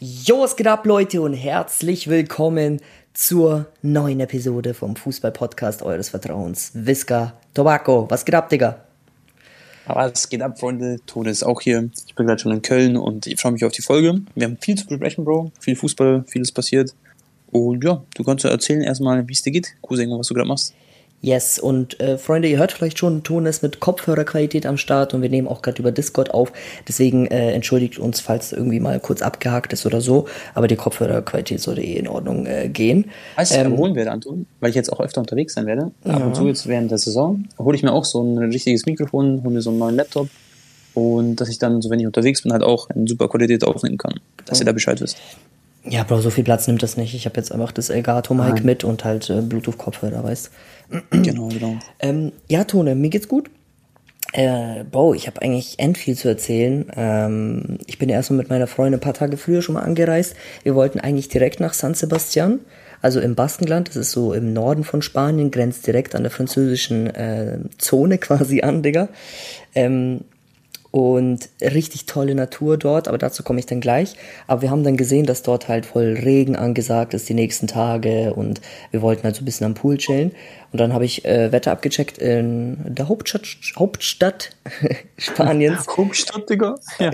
Jo, was geht ab, Leute, und herzlich willkommen zur neuen Episode vom Fußball-Podcast eures Vertrauens. Visca Tobacco. Was geht ab, Digga? Aber es geht ab, Freunde. Tode ist auch hier. Ich bin gerade schon in Köln und ich freue mich auf die Folge. Wir haben viel zu besprechen, Bro. Viel Fußball, vieles passiert. Und ja, du kannst ja erzählen erstmal, wie es dir geht, Cousin, was du gerade machst. Yes, und äh, Freunde, ihr hört vielleicht schon, Ton ist mit Kopfhörerqualität am Start und wir nehmen auch gerade über Discord auf. Deswegen äh, entschuldigt uns, falls irgendwie mal kurz abgehakt ist oder so. Aber die Kopfhörerqualität sollte eh in Ordnung äh, gehen. Weißt du, ähm, wohnen werde, Anton? Weil ich jetzt auch öfter unterwegs sein werde. Ja. Ab und zu jetzt während der Saison hole ich mir auch so ein richtiges Mikrofon, hole mir so einen neuen Laptop. Und dass ich dann, so wenn ich unterwegs bin, halt auch in super Qualität aufnehmen kann. Dass oh. ihr da Bescheid wisst. Ja, Bro, so viel Platz nimmt das nicht. Ich habe jetzt einfach das Elgato-Mic mit und halt äh, Bluetooth-Kopfhörer, weißt du. Genau, genau. Ähm, ja, Tone, mir geht's gut. Äh, Bro, ich habe eigentlich end viel zu erzählen. Ähm, ich bin erstmal mit meiner Freundin ein paar Tage früher schon mal angereist. Wir wollten eigentlich direkt nach San Sebastian, also im Baskenland. Das ist so im Norden von Spanien, grenzt direkt an der französischen äh, Zone quasi an, Digga. Ähm, und richtig tolle Natur dort, aber dazu komme ich dann gleich. Aber wir haben dann gesehen, dass dort halt voll Regen angesagt ist die nächsten Tage und wir wollten halt so ein bisschen am Pool chillen. Und dann habe ich äh, Wetter abgecheckt in der Hauptstadt, Hauptstadt Spaniens. Hauptstadt, Digga. Ja.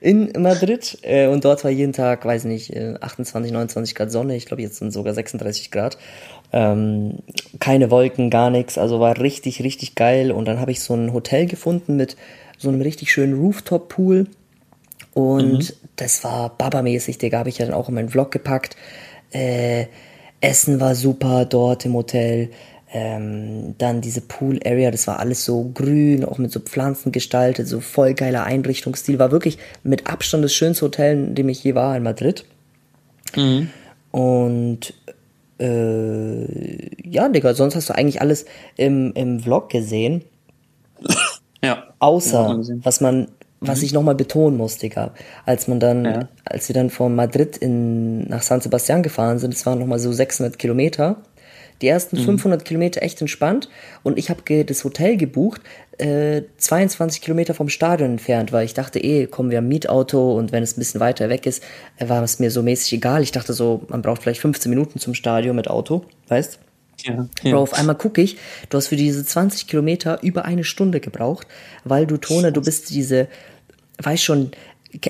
In Madrid. Äh, und dort war jeden Tag, weiß nicht, 28, äh, 29 Grad Sonne. Ich glaube, jetzt sind sogar 36 Grad. Ähm, keine Wolken, gar nichts. Also war richtig, richtig geil. Und dann habe ich so ein Hotel gefunden mit so einem richtig schönen Rooftop-Pool. Und mhm. das war babamäßig, Digga, habe ich ja dann auch in meinen Vlog gepackt. Äh, Essen war super dort im Hotel. Ähm, dann diese Pool Area, das war alles so grün, auch mit so Pflanzen gestaltet, so voll geiler Einrichtungsstil. War wirklich mit Abstand das schönste Hotel, in dem ich je war in Madrid. Mhm. Und äh, ja, Digga, sonst hast du eigentlich alles im, im Vlog gesehen. Ja. Außer, ja, was man, was mhm. ich nochmal betonen muss, Digga, als man dann, ja. als wir dann von Madrid in, nach San Sebastian gefahren sind, es waren nochmal so 600 Kilometer, die ersten mhm. 500 Kilometer echt entspannt und ich habe das Hotel gebucht, äh, 22 Kilometer vom Stadion entfernt, weil ich dachte, eh, kommen wir am Mietauto und wenn es ein bisschen weiter weg ist, äh, war es mir so mäßig egal. Ich dachte so, man braucht vielleicht 15 Minuten zum Stadion mit Auto, weißt? Ja, ja. Bro, auf einmal gucke ich, du hast für diese 20 Kilometer über eine Stunde gebraucht, weil du Tone, du bist diese, weißt schon,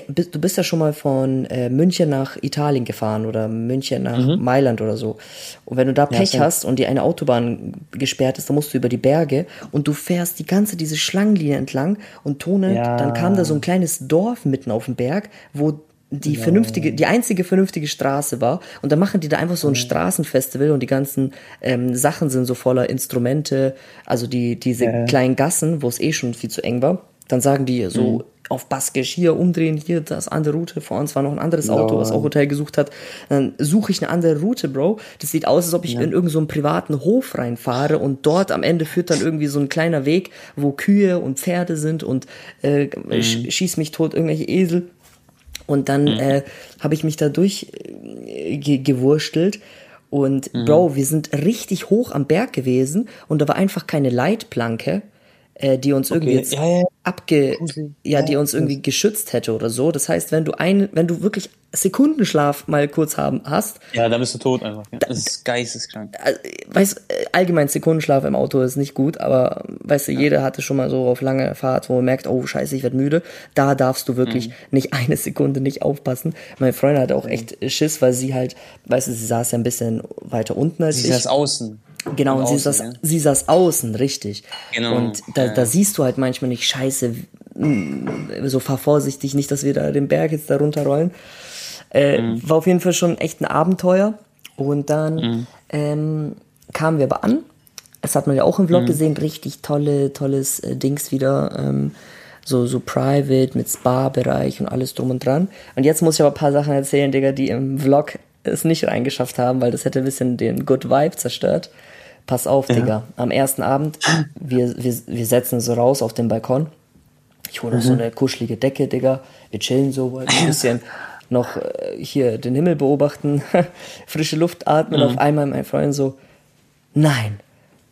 du bist ja schon mal von äh, München nach Italien gefahren oder München nach mhm. Mailand oder so. Und wenn du da Pech ja, hast und dir eine Autobahn gesperrt ist, dann musst du über die Berge und du fährst die ganze diese Schlangenlinie entlang und Tone, ja. dann kam da so ein kleines Dorf mitten auf dem Berg, wo die ja. vernünftige, die einzige vernünftige Straße war. Und dann machen die da einfach so ein Straßenfestival und die ganzen ähm, Sachen sind so voller Instrumente, also die, diese ja. kleinen Gassen, wo es eh schon viel zu eng war. Dann sagen die so mhm. auf Baskisch hier umdrehen, hier das andere Route. Vor uns war noch ein anderes Auto, was auch Hotel gesucht hat. Dann suche ich eine andere Route, Bro. Das sieht aus, als ob ich ja. in irgendeinen so privaten Hof reinfahre und dort am Ende führt dann irgendwie so ein kleiner Weg, wo Kühe und Pferde sind und äh, mhm. schieß mich tot irgendwelche Esel. Und dann mhm. äh, habe ich mich da durchgewurstelt. Äh, und mhm. Bro, wir sind richtig hoch am Berg gewesen und da war einfach keine Leitplanke, äh, die uns okay. irgendwie jetzt ja, ja. abge, ja, die uns irgendwie geschützt hätte oder so. Das heißt, wenn du ein, wenn du wirklich Sekundenschlaf mal kurz haben hast. Ja, dann bist du tot einfach. Ja. Das ist geisteskrank. Weißt, äh, allgemein Sekundenschlaf im Auto ist nicht gut, aber weißt du, ja. jeder hatte schon mal so auf lange Fahrt, wo man merkt, oh scheiße, ich werde müde. Da darfst du wirklich mhm. nicht eine Sekunde nicht aufpassen. Meine Freundin hatte auch echt Schiss, weil sie halt, weißt du, sie saß ja ein bisschen weiter unten als sie ich. Sie saß außen. Genau, und, und sie, saß, ja. sie saß außen, richtig. Genau. Und da, ja. da siehst du halt manchmal nicht, scheiße, so fahr vorsichtig, nicht, dass wir da den Berg jetzt da runterrollen. Äh, mhm. War auf jeden Fall schon echt ein Abenteuer. Und dann mhm. ähm, kamen wir aber an. Das hat man ja auch im Vlog mhm. gesehen, richtig tolle, tolles äh, Dings wieder. Ähm, so, so private mit Spa-Bereich und alles drum und dran. Und jetzt muss ich aber ein paar Sachen erzählen, Digga, die im Vlog es nicht reingeschafft haben, weil das hätte ein bisschen den Good Vibe zerstört. Pass auf, ja. Digga. Am ersten Abend, wir, wir, wir setzen so raus auf den Balkon. Ich hole noch mhm. so eine kuschelige Decke, Digga. Wir chillen so, ein bisschen noch äh, hier den Himmel beobachten, frische Luft atmen. Mhm. Auf einmal mein Freund so, nein,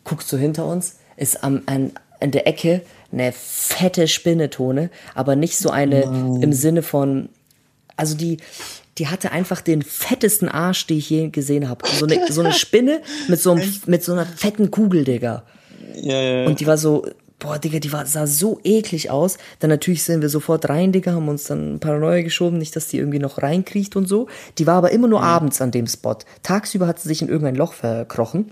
guckst du hinter uns, ist am, an, an der Ecke eine fette Spinnetone, aber nicht so eine mhm. im Sinne von also die, die hatte einfach den fettesten Arsch, den ich je gesehen habe. So eine, so eine Spinne mit so, einem, mit so einer fetten Kugel, Digga. Ja, ja, ja. Und die war so, boah, Digga, die war, sah so eklig aus. Dann natürlich sind wir sofort rein, Digga, haben uns dann Paranoia geschoben, nicht, dass die irgendwie noch reinkriecht und so. Die war aber immer nur mhm. abends an dem Spot. Tagsüber hat sie sich in irgendein Loch verkrochen.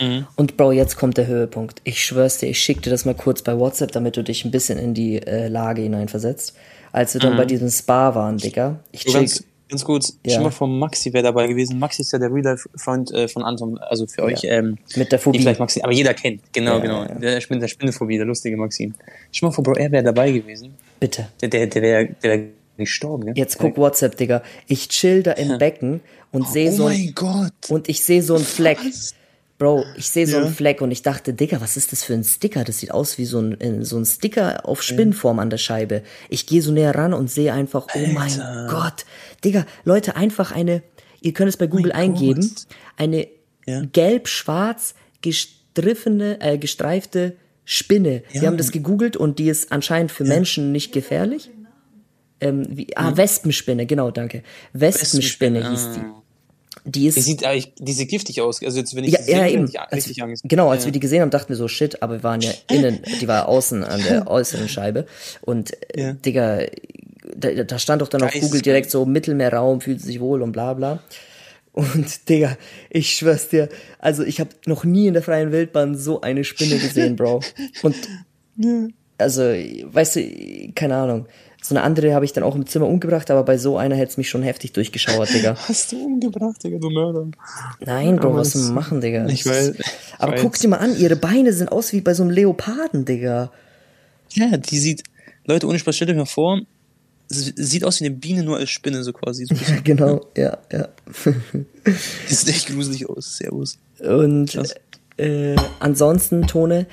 Mhm. Und Bro, jetzt kommt der Höhepunkt. Ich schwör's dir, ich schick dir das mal kurz bei WhatsApp, damit du dich ein bisschen in die äh, Lage hineinversetzt. Als wir dann mhm. bei diesem Spa waren, Digga. Ich check, Ganz kurz, ja. mal von Maxi wäre dabei gewesen. Maxi ist ja der Real-Life-Freund äh, von Anton, also für ja. euch. Ähm, Mit der Phobie. Vielleicht Maxi, aber jeder kennt, genau, ja, genau. Der, Spinne, der Spinnephobie, der lustige Maxim. Schon mal vor, Bro, er wäre dabei gewesen. Bitte. Der, der, der wäre der wär gestorben, ne? Jetzt guck WhatsApp, Digga. Ich chill da im Becken und oh, sehe so. Oh mein Gott. Und ich sehe so einen Fleck. Was? Bro, ich sehe so ja. einen Fleck und ich dachte, Digga, was ist das für ein Sticker? Das sieht aus wie so ein, so ein Sticker auf Spinnform an der Scheibe. Ich gehe so näher ran und sehe einfach, Alter. oh mein Gott. Digga, Leute, einfach eine, ihr könnt es bei Google oh eingeben, Gott. eine ja. gelb-schwarz gestriffene, äh, gestreifte Spinne. Ja. Sie haben das gegoogelt und die ist anscheinend für Menschen nicht gefährlich. Ähm, wie, ah. Wespenspinne, genau, danke. Wespenspinne, Wespenspinne hieß die. Die, ist, die sieht eigentlich, die sieht giftig aus. Also jetzt, wenn ich ja, ja, sehe, eben. Angst. Genau, als ja. wir die gesehen haben, dachten wir so, shit, aber wir waren ja innen, die war außen an der äußeren Scheibe. Und, äh, ja. Digga, da, da stand doch dann auf Google direkt so Mittelmeerraum, fühlt sich wohl und bla bla. Und Digga, ich schwör's dir, also ich habe noch nie in der freien Wildbahn so eine Spinne gesehen, Bro. Und also, weißt du, keine Ahnung. So eine andere habe ich dann auch im Zimmer umgebracht, aber bei so einer hätte es mich schon heftig durchgeschauert, Digga. Hast du umgebracht, Digga, du Mörder? Nein, Bro, was soll man machen, Digga? Ich weiß. Aber weiß. guck dir mal an, ihre Beine sind aus wie bei so einem Leoparden, Digga. Ja, die sieht, Leute, ohne Spaß, stellt euch mal vor, sieht aus wie eine Biene, nur als Spinne, so quasi. So ja, genau, ja, ja. das sieht echt gruselig aus, servus. Und äh, ansonsten, Tone,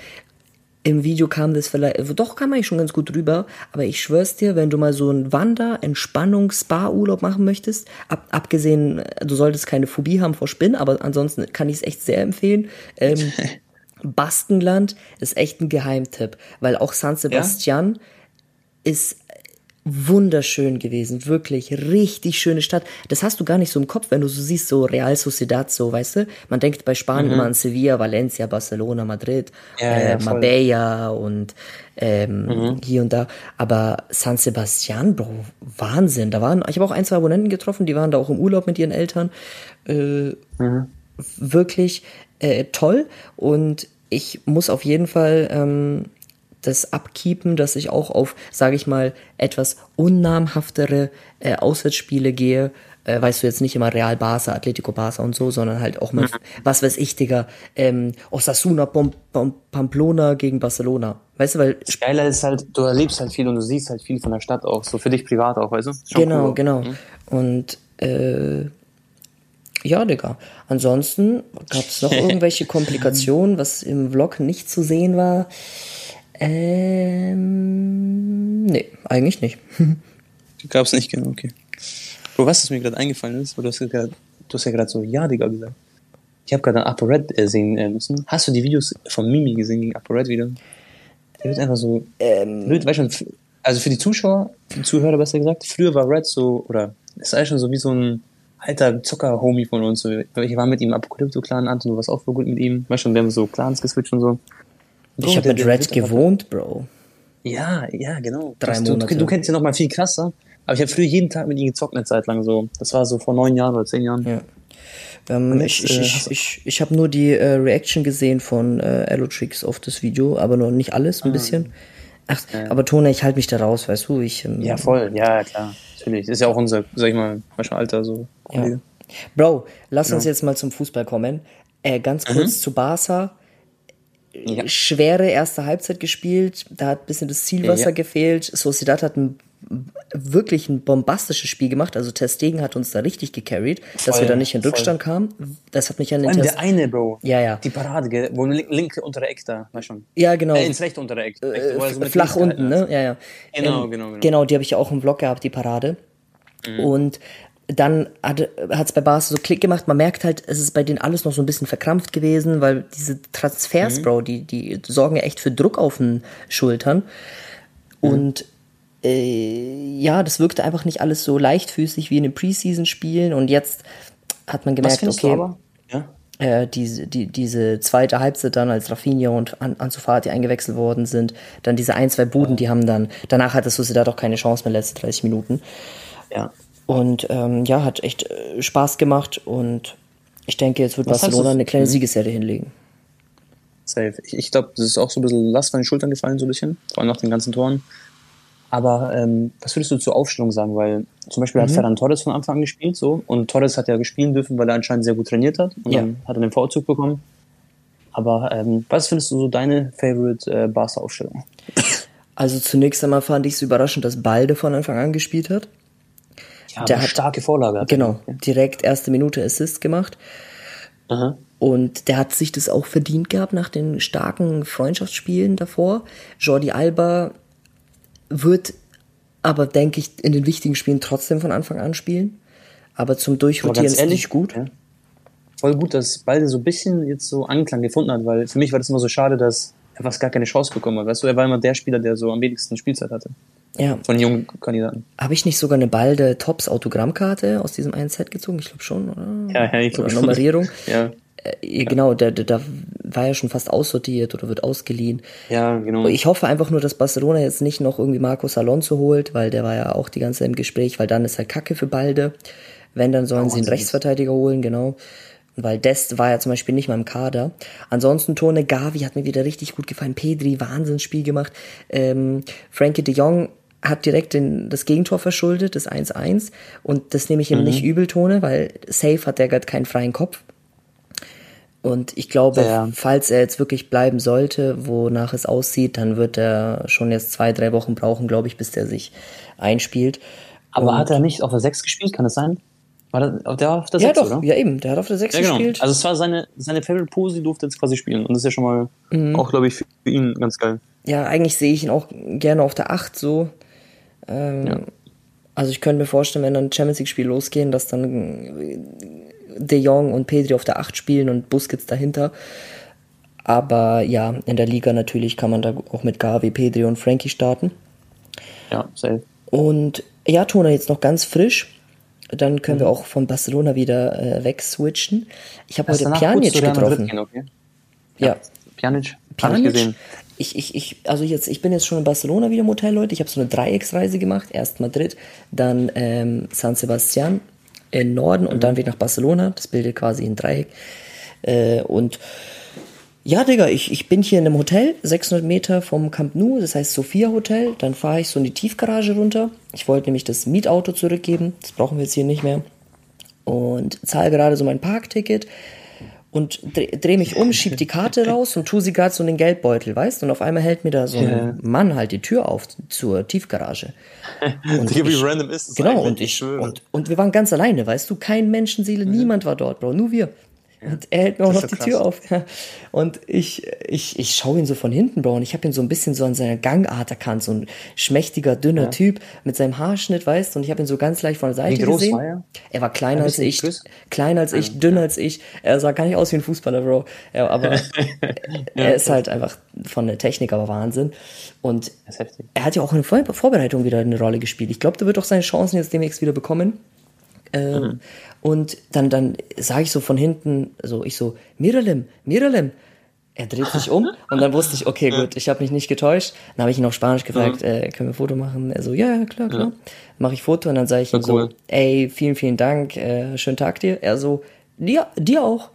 im Video kam das vielleicht, doch kam eigentlich schon ganz gut rüber, aber ich schwör's dir, wenn du mal so einen Wander-, Entspannungs-, Spa-Urlaub machen möchtest, ab, abgesehen, du solltest keine Phobie haben vor Spinnen, aber ansonsten kann ich es echt sehr empfehlen. Ähm, Baskenland ist echt ein Geheimtipp, weil auch San Sebastian ja? ist wunderschön gewesen, wirklich richtig schöne Stadt. Das hast du gar nicht so im Kopf, wenn du so siehst, so Real Sociedad, so, weißt du? Man denkt bei Spanien mhm. immer an Sevilla, Valencia, Barcelona, Madrid, ja, äh, ja, Marbella und ähm, mhm. hier und da. Aber San Sebastian, Bro, Wahnsinn. Da waren, ich habe auch ein, zwei Abonnenten getroffen, die waren da auch im Urlaub mit ihren Eltern. Äh, mhm. Wirklich äh, toll und ich muss auf jeden Fall ähm, das Abkeepen, dass ich auch auf, sage ich mal, etwas unnamhaftere äh, Auswärtsspiele gehe. Äh, weißt du jetzt nicht immer Real Barca, Atletico Barca und so, sondern halt auch mal, was weiß ich, Digga, ähm, Osasuna, Pom Pom Pamplona gegen Barcelona. Weißt du, weil. Das Geile ist halt, du erlebst halt viel und du siehst halt viel von der Stadt auch, so für dich privat auch, weißt du? Genau, cool. genau. Mhm. Und äh, ja, Digga. Ansonsten gab es noch irgendwelche Komplikationen, was im Vlog nicht zu sehen war. Ähm, nee, eigentlich nicht. Gab es nicht, genau, okay. Bro, was ist mir gerade eingefallen ist, du hast, grad, du hast ja gerade so Ja, Digga gesagt. Ich habe gerade Upper Red äh, sehen äh, müssen. Hast du die Videos von Mimi gesehen gegen Upper Red wieder? Der wird einfach so ähm, blöd, weißt du, also für die Zuschauer, für die Zuhörer besser gesagt, früher war Red so, oder ist eigentlich schon so wie so ein alter Zocker-Homie von uns. Ich war mit ihm Apokalypto-Clan, Anton, du warst auch voll gut mit ihm. Weißt du, wir haben so Clans geswitcht und so. Bro, ich habe mit Red gewohnt, Bro. Ja, ja, genau. Drei du, Monate. Du, du kennst ihn noch mal viel krasser. Aber ich habe früher jeden Tag mit ihm gezockt eine Zeit lang so. Das war so vor neun Jahren oder zehn Jahren. Ja. Ähm, ich ich, äh, ich, ich, ich habe nur die äh, Reaction gesehen von äh, Allotrix auf das Video, aber noch nicht alles, ein ah. bisschen. Ach, ja. aber Tone, ich halte mich da raus, weißt du? Ich, ähm, ja, voll, ja, klar. Natürlich. Das ist ja auch unser, sag ich mal, manchmal Alter so. Ja. Bro, lass ja. uns jetzt mal zum Fußball kommen. Äh, ganz kurz mhm. zu Barca ja. schwere erste Halbzeit gespielt. Da hat ein bisschen das Zielwasser ja. gefehlt. Sociedad hat ein wirklich ein bombastisches Spiel gemacht. Also Testegen hat uns da richtig gecarried, voll, dass wir da nicht in Rückstand voll. kamen. Das hat mich an den Test... Der eine, Bro. Ja, ja. Die Parade, wo linke untere Eck da, weißt schon. Ja, genau. Äh, ins rechte untere Eck. Äh, flach unten, ne? Ja, ja. Genau, ähm, genau, genau. Genau, die habe ich ja auch im Vlog gehabt, die Parade. Mhm. Und dann hat es bei Barca so Klick gemacht. Man merkt halt, es ist bei denen alles noch so ein bisschen verkrampft gewesen, weil diese Transfers, mhm. Bro, die, die sorgen ja echt für Druck auf den Schultern. Mhm. Und äh, ja, das wirkte einfach nicht alles so leichtfüßig wie in den Preseason-Spielen und jetzt hat man gemerkt, okay, ja? äh, diese, die, diese zweite Halbzeit dann, als Rafinha und An Ansu Fati eingewechselt worden sind, dann diese ein, zwei Buden, ja. die haben dann, danach hat das Sociedad auch keine Chance mehr, letzte 30 Minuten. Ja. Und ähm, ja, hat echt äh, Spaß gemacht und ich denke, jetzt wird Was Barcelona eine kleine mhm. Siegesserie hinlegen. Safe. Ich, ich glaube, das ist auch so ein bisschen Last von den Schultern gefallen, so ein bisschen, vor allem nach den ganzen Toren. Aber ähm, was würdest du zur Aufstellung sagen? Weil zum Beispiel mhm. hat Ferran Torres von Anfang an gespielt, so und Torres hat ja gespielt dürfen, weil er anscheinend sehr gut trainiert hat und ja. dann hat er den Vorzug bekommen. Aber ähm, was findest du so deine Favorite äh, Barca-Aufstellung? Also zunächst einmal fand ich es überraschend, dass Balde von Anfang an gespielt hat. Ja, der hat starke Vorlage. Genau, direkt erste Minute Assist gemacht. Aha. Und der hat sich das auch verdient gehabt nach den starken Freundschaftsspielen davor. Jordi Alba wird aber, denke ich, in den wichtigen Spielen trotzdem von Anfang an spielen. Aber zum Durchrotieren ist nicht gut. Ja. Voll gut, dass Balde so ein bisschen jetzt so Anklang gefunden hat, weil für mich war das immer so schade, dass er fast gar keine Chance bekommen hat. Weißt du, er war immer der Spieler, der so am wenigsten Spielzeit hatte. Ja. Von jungen Kandidaten. Habe ich nicht sogar eine Balde Tops Autogrammkarte aus diesem einen Set gezogen? Ich glaube schon, oder? Ja, ja, ich glaube schon. Nummerierung. ja. Äh, genau, der, der, der war ja schon fast aussortiert oder wird ausgeliehen. Ja, genau. Ich hoffe einfach nur, dass Barcelona jetzt nicht noch irgendwie Marcos Alonso holt, weil der war ja auch die ganze Zeit im Gespräch, weil dann ist halt Kacke für Balde. Wenn, dann sollen oh, sie einen Rechtsverteidiger holen, genau. Weil Dest war ja zum Beispiel nicht mal im Kader. Ansonsten Tone Gavi hat mir wieder richtig gut gefallen. Pedri, Wahnsinnsspiel gemacht. Ähm, Frankie de Jong hat direkt den, das Gegentor verschuldet, das 1-1. Und das nehme ich ihm mhm. nicht übel, Tone, weil safe hat der gerade keinen freien Kopf. Und ich glaube, ja. falls er jetzt wirklich bleiben sollte, wonach es aussieht, dann wird er schon jetzt zwei, drei Wochen brauchen, glaube ich, bis der sich einspielt. Aber Und hat er nicht auf der 6 gespielt, kann das sein? War der, der auf der 6, ja, doch, oder? Ja, eben, der hat auf der 6 ja, genau. gespielt. Also es war seine, seine Favorite Pose, die durfte jetzt quasi spielen. Und das ist ja schon mal mhm. auch, glaube ich, für ihn ganz geil. Ja, eigentlich sehe ich ihn auch gerne auf der 8 so. Ähm, ja. Also ich könnte mir vorstellen, wenn dann Champions League-Spiel losgehen, dass dann De Jong und Pedri auf der 8 spielen und Busquets dahinter. Aber ja, in der Liga natürlich kann man da auch mit Gavi, Pedri und Frankie starten. Ja, safe. Und ja, Tona jetzt noch ganz frisch. Dann können mhm. wir auch von Barcelona wieder äh, wegswitchen. Ich habe heute Pjanic getroffen. Gehen, okay. Ja. ja. Pjanic, Pjanic. ich gesehen. Ich, ich, ich, also jetzt, ich bin jetzt schon in Barcelona wieder im Hotel, Leute. Ich habe so eine Dreiecksreise gemacht. Erst Madrid, dann ähm, San Sebastian in Norden und dann wieder nach Barcelona. Das bildet quasi ein Dreieck. Äh, und ja, Digga, ich, ich bin hier in einem Hotel, 600 Meter vom Camp Nou, das heißt Sophia Hotel. Dann fahre ich so in die Tiefgarage runter. Ich wollte nämlich das Mietauto zurückgeben. Das brauchen wir jetzt hier nicht mehr. Und zahle gerade so mein Parkticket und dreh, dreh mich um, schieb die Karte raus und tu sie gerade so in den Geldbeutel, weißt? Und auf einmal hält mir da so ein yeah. Mann halt die Tür auf zur Tiefgarage. Und ich, wie random ist es Genau, und ich, und, und wir waren ganz alleine, weißt du? Kein Menschenseele, mhm. niemand war dort, Bro, nur wir. Und er hält mir auch noch die krass. Tür auf. Und ich, ich, ich schaue ihn so von hinten, Bro. Und ich habe ihn so ein bisschen so an seiner Gangart erkannt. So ein schmächtiger, dünner ja. Typ mit seinem Haarschnitt, weißt du. Und ich habe ihn so ganz leicht von der Seite wie groß gesehen. War er? er war kleiner als ich, kleiner als ich, dünner als ich. Er sah gar nicht aus wie ein Fußballer, Bro. Ja, aber er ist halt einfach von der Technik aber Wahnsinn. Und er hat ja auch in der Vorbereitung wieder eine Rolle gespielt. Ich glaube, der wird auch seine Chancen jetzt demnächst wieder bekommen. Ähm, mhm. Und dann, dann sage ich so von hinten, so ich so, Miralem, Miralem. Er dreht sich um und dann wusste ich, okay, gut, ich habe mich nicht getäuscht. Dann habe ich ihn auf Spanisch gefragt, mhm. äh, können wir ein Foto machen? Er so, ja, ja klar, klar. Ja. Mache ich Foto und dann sage ich ihm cool. so, ey, vielen, vielen Dank, äh, schönen Tag dir. Er so, dir, dir auch.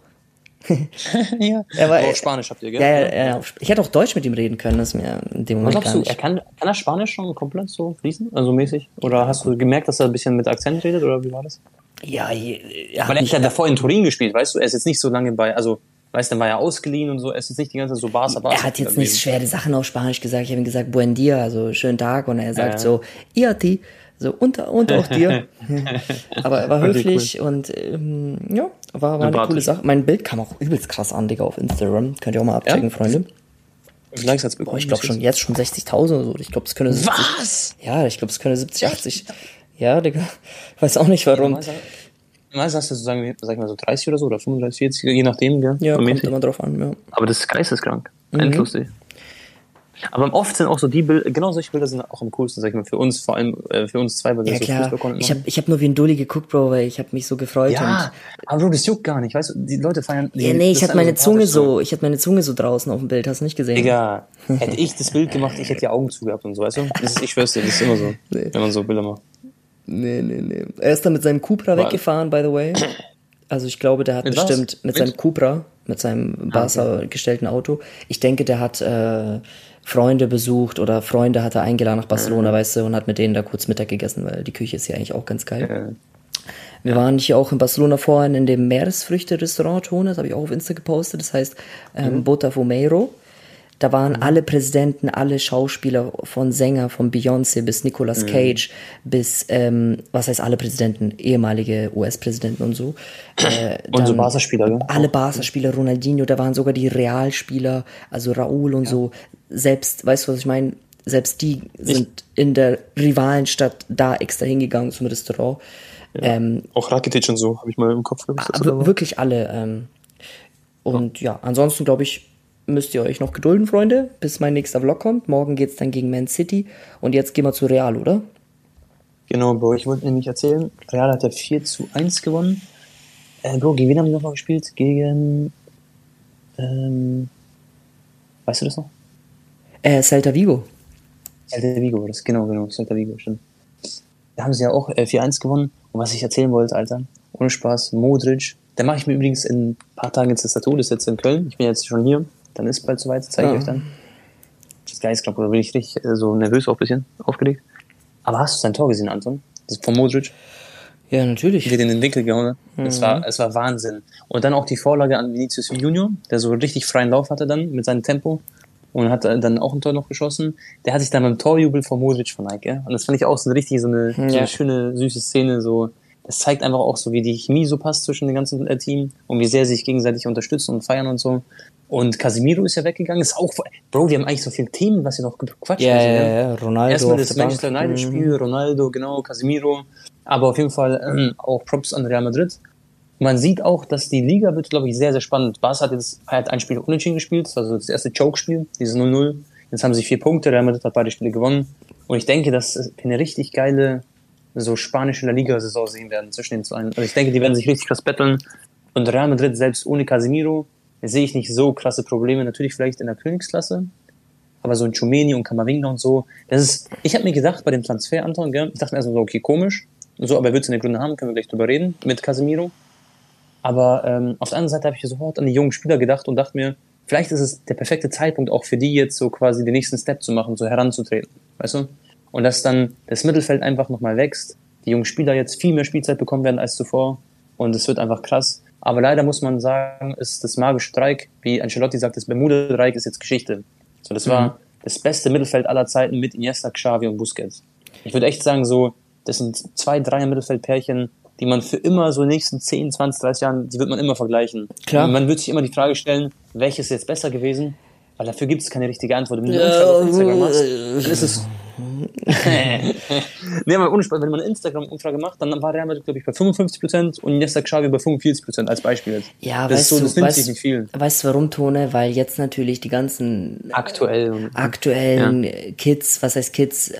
ja. Er war, auf Spanisch habt ihr, gell? Ja, ja, ja. Ich hätte auch Deutsch mit ihm reden können, das ist mir in dem Moment Was glaubst du, er kann, kann er Spanisch schon komplett so fließen, also mäßig? Oder hast du gemerkt, dass er ein bisschen mit Akzent redet, oder wie war das? Ja, er Weil er hat ja davor in Turin gespielt, weißt du? Er ist jetzt nicht so lange bei, also, weißt du, dann war er ausgeliehen und so. Er ist jetzt nicht die ganze Zeit so Barca, Barca. Er hat jetzt nicht schwere Sachen auf Spanisch gesagt. Ich habe ihm gesagt, buen dia, also schönen Tag. Und er sagt ja. so, iati, so unter und auch dir. Aber er war höflich cool. und ähm, ja, war, war eine coole Sache. Mein Bild kam auch übelst krass an, Digga, auf Instagram. Könnt ihr auch mal abchecken, ja? Freunde. Likes hat's bekommen. Boah, ich glaube schon jetzt schon 60.000 oder so. Ich glaube, es könnte 70, Was? Ja, ich glaube, es könnte 70, 80. Ja, Digga. Weiß auch nicht warum. Ja, Meistens hast du so, sagen, sag ich mal so 30 oder so oder 35, 40, je nachdem, gell? Ja, kommt immer drauf an, ja. Aber das ist geisteskrank. Mhm. Endlustig. Aber oft sind auch so die Bilder, genau solche Bilder sind auch am coolsten, sag ich mal, für uns, vor allem äh, für uns zwei, weil wir Ja so klar, Fußball ich habe ich hab nur wie ein Dulli geguckt, Bro, weil ich habe mich so gefreut. Ja, aber Bro, das juckt gar nicht, weißt du, die Leute feiern. ja, nee, ich hatte meine Zunge so, ich hatte meine Zunge so draußen auf dem Bild, hast du nicht gesehen? Digga, hätte ich das Bild gemacht, ich hätte die Augen zugehabt und so, weißt du? Das ist, ich schwör's dir, das ist immer so, Nee. wenn man so Bilder macht. Nee, nee, nee. Er ist dann mit seinem Cupra War- weggefahren, by the way. Also ich glaube, der hat Mit was? bestimmt mit Mit? seinem Cupra, mit seinem Barca gestellten Auto. Ich denke, der hat äh, Freunde besucht oder Freunde hat er eingeladen nach Barcelona, weißt du, und hat mit denen da kurz Mittag gegessen, weil die Küche ist ja eigentlich auch ganz geil. Äh, Wir waren hier auch in Barcelona vorhin in dem Meeresfrüchte-Restaurant, Tone, das habe ich auch auf Insta gepostet, das heißt ähm, Botafumeiro. Da waren alle Präsidenten, alle Schauspieler, von Sänger, von Beyoncé bis Nicolas Cage, bis, ähm, was heißt alle Präsidenten, ehemalige US-Präsidenten und so. Äh, Und so Barca-Spieler, gell? Alle Barca-Spieler, Ronaldinho, da waren sogar die Realspieler, also Raúl und so. Selbst, weißt du, was ich meine? Selbst die sind in der Rivalenstadt da extra hingegangen zum Restaurant. Ähm, Auch Rakitic und so, habe ich mal im Kopf gehabt. aber wirklich alle. Ähm, und ja, ansonsten glaube ich, müsst ihr euch noch gedulden, Freunde, bis mein nächster Vlog kommt. Morgen geht's dann gegen Man City. Und jetzt gehen wir zu Real, oder? Genau, Bro, ich wollte nämlich erzählen, Real hat ja 4 zu 1 gewonnen. Äh, Bro, gegen wen haben die nochmal gespielt? Gegen, ähm, weißt du das noch? Äh, Celta Vigo. Celta Vigo, das genau, genau, Celta Vigo, stimmt. Da haben sie ja auch äh, 4-1 gewonnen. Und was ich erzählen wollte, Alter, ohne Spaß, Modric, da mache ich mir übrigens in ein paar Tagen jetzt das Tattoo, das ist jetzt in Köln. Ich bin jetzt schon hier, dann ist bald soweit, zeige ich Ja. euch dann. Das ist geil, da bin ich richtig äh, so nervös auch ein bisschen aufgeregt. Aber hast du sein Tor gesehen, Anton? Das ist von Modric, Ja, natürlich. wie der in den Winkel gehauen hat. Es war, es war Wahnsinn. Und dann auch die Vorlage an Vinicius Junior, der so richtig freien Lauf hatte dann mit seinem Tempo und hat dann auch ein Tor noch geschossen. Der hat sich dann beim Torjubel von Modric verneigt, gell? Und das fand ich auch so eine richtig so eine, so Ja. eine schöne, süße Szene, so. Das zeigt einfach auch so, wie die Chemie so passt zwischen dem ganzen äh, Team und wie sehr sie sich gegenseitig unterstützen und feiern und so. Und Casemiro ist ja weggegangen, ist auch, Bro, wir haben eigentlich so viele Themen, was wir noch quatschen Ja, müssen, ja, gell? ja, Ronaldo Erstmal das. Manchester Mhm. United-Spiel, Ronaldo, genau, Casemiro. Aber auf jeden Fall ähm, auch Props an Real Madrid. Man sieht auch, dass die Liga wird, glaube ich, sehr, sehr spannend. Barca hat jetzt hat ein Spiel unentschieden gespielt, das war so das erste Choke-Spiel, dieses 0-0. Jetzt haben sie vier Punkte, Real Madrid hat beide Spiele gewonnen. Und ich denke, dass wir eine richtig geile, so spanische La Liga-Saison sehen werden zwischen den zwei. Also ich denke, die werden sich richtig krass betteln. Und Real Madrid selbst ohne Casemiro sehe ich nicht so krasse Probleme. Natürlich vielleicht in der Königsklasse, aber so ein Chumeni und Kamavinga und so, das ist, ich habe mir gedacht bei dem Transfer, Anton, gell, ich dachte mir erstmal so, okay, komisch, so, aber wird seine Gründe haben, können wir gleich drüber reden, mit Casemiro. Aber ähm, auf der anderen Seite habe ich sofort an die jungen Spieler gedacht und dachte mir, vielleicht ist es der perfekte Zeitpunkt auch für die jetzt so quasi den nächsten Step zu machen, so heranzutreten, weißt du? Und dass dann das Mittelfeld einfach nochmal wächst, die jungen Spieler jetzt viel mehr Spielzeit bekommen werden als zuvor und es wird einfach krass. Aber leider muss man sagen, ist das magische Dreieck, wie Ancelotti sagt, das Bermuda-Dreieck ist jetzt Geschichte. So, das war das beste Mittelfeld aller Zeiten mit Iniesta, Xavi und Busquets. Ich würde echt sagen, so, das sind zwei, drei Mittelfeldpärchen, die man für immer so in den nächsten 10, 20, 30 Jahren, die wird man immer vergleichen. Klar. Und man wird sich immer die Frage stellen, welches ist jetzt besser gewesen? Weil dafür gibt es keine richtige Antwort. Wenn du eine Ja, Umfrage auf Instagram machst, äh, dann ist es. nee, aber ohne Spaß, wenn man eine Instagram-Umfrage macht, dann war Real Madrid, glaube ich, bei 55% und Iniesta Xavi bei 45% als Beispiel jetzt. Ja, das weißt so, du, das nimmt weißt, sich nicht viel. weißt du warum, Tone? Weil jetzt natürlich die ganzen Aktuell. Und, aktuellen Kids, was heißt Kids, äh,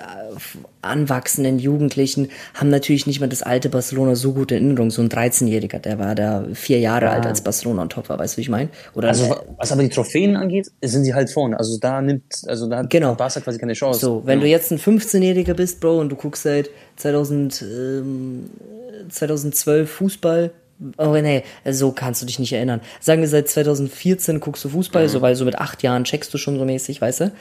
anwachsenden Jugendlichen, haben natürlich nicht mehr das alte Barcelona so gut in Erinnerung. So ein 13-Jähriger, der war da vier Jahre alt, als Barcelona on top war, weißt du, wie ich meine? Oder also, äh, wa- was aber die Trophäen angeht, sind sie halt vorne. Also da nimmt, also da hat Genau. Barca quasi keine Chance. So, wenn ja. du jetzt ein 15-Jähriger bist, Bro, und du guckst seit 2000, ähm, 2012 Fußball, oh nee, so kannst du dich nicht erinnern. Sagen wir, seit 2014 guckst du Fußball, so, weil so mit acht Jahren checkst du schon so mäßig, weißt du?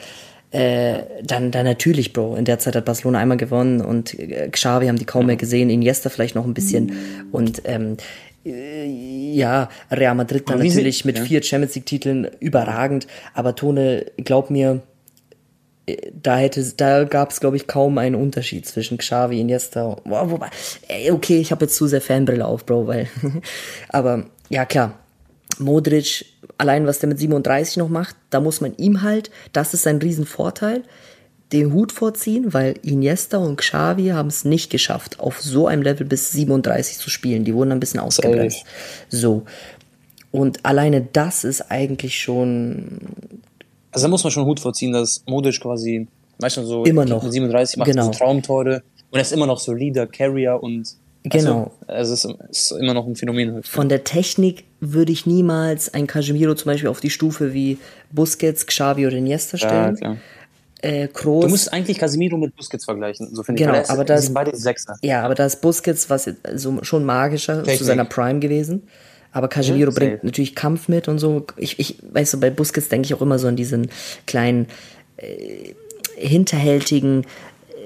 Äh, dann, dann natürlich, Bro. In der Zeit hat Barcelona einmal gewonnen und äh, Xavi haben die kaum mehr gesehen, Iniesta vielleicht noch ein bisschen und ähm, äh, ja, Real Madrid dann natürlich mit ja. vier Champions League Titeln überragend, aber Tone, glaub mir, da hätte da gab es glaube ich kaum einen Unterschied zwischen Xavi Iniesta wow, wobei okay ich habe jetzt zu sehr Fanbrille auf Bro weil aber ja klar Modric allein was der mit 37 noch macht da muss man ihm halt das ist sein Riesenvorteil den Hut vorziehen, weil Iniesta und Xavi haben es nicht geschafft, auf so einem Level bis 37 zu spielen. Die wurden ein bisschen ausgebremst. So. Und alleine das ist eigentlich schon Also da muss man schon Hut vorziehen, dass Modic quasi, weißt du, so Immer noch. mit 37 macht Genau. so Traumtore und er ist immer noch solider Carrier und Genau. Also, es ist, immer noch ein Phänomen. Von der Technik würde ich niemals ein Casemiro zum Beispiel auf die Stufe wie Busquets, Xavi oder Iniesta Ja, stellen. klar. äh, Kroos. Du musst eigentlich Casemiro mit Busquets vergleichen, so finde Genau, ich. ist- aber das- sind beide Sechser. Ja, aber da ist Busquets was also schon magischer zu Technik. seiner Prime gewesen. Aber Casemiro Ja, bringt safe. natürlich Kampf mit und so. Ich, ich weißt du, bei Busquets denke ich auch immer so an diesen kleinen äh, hinterhältigen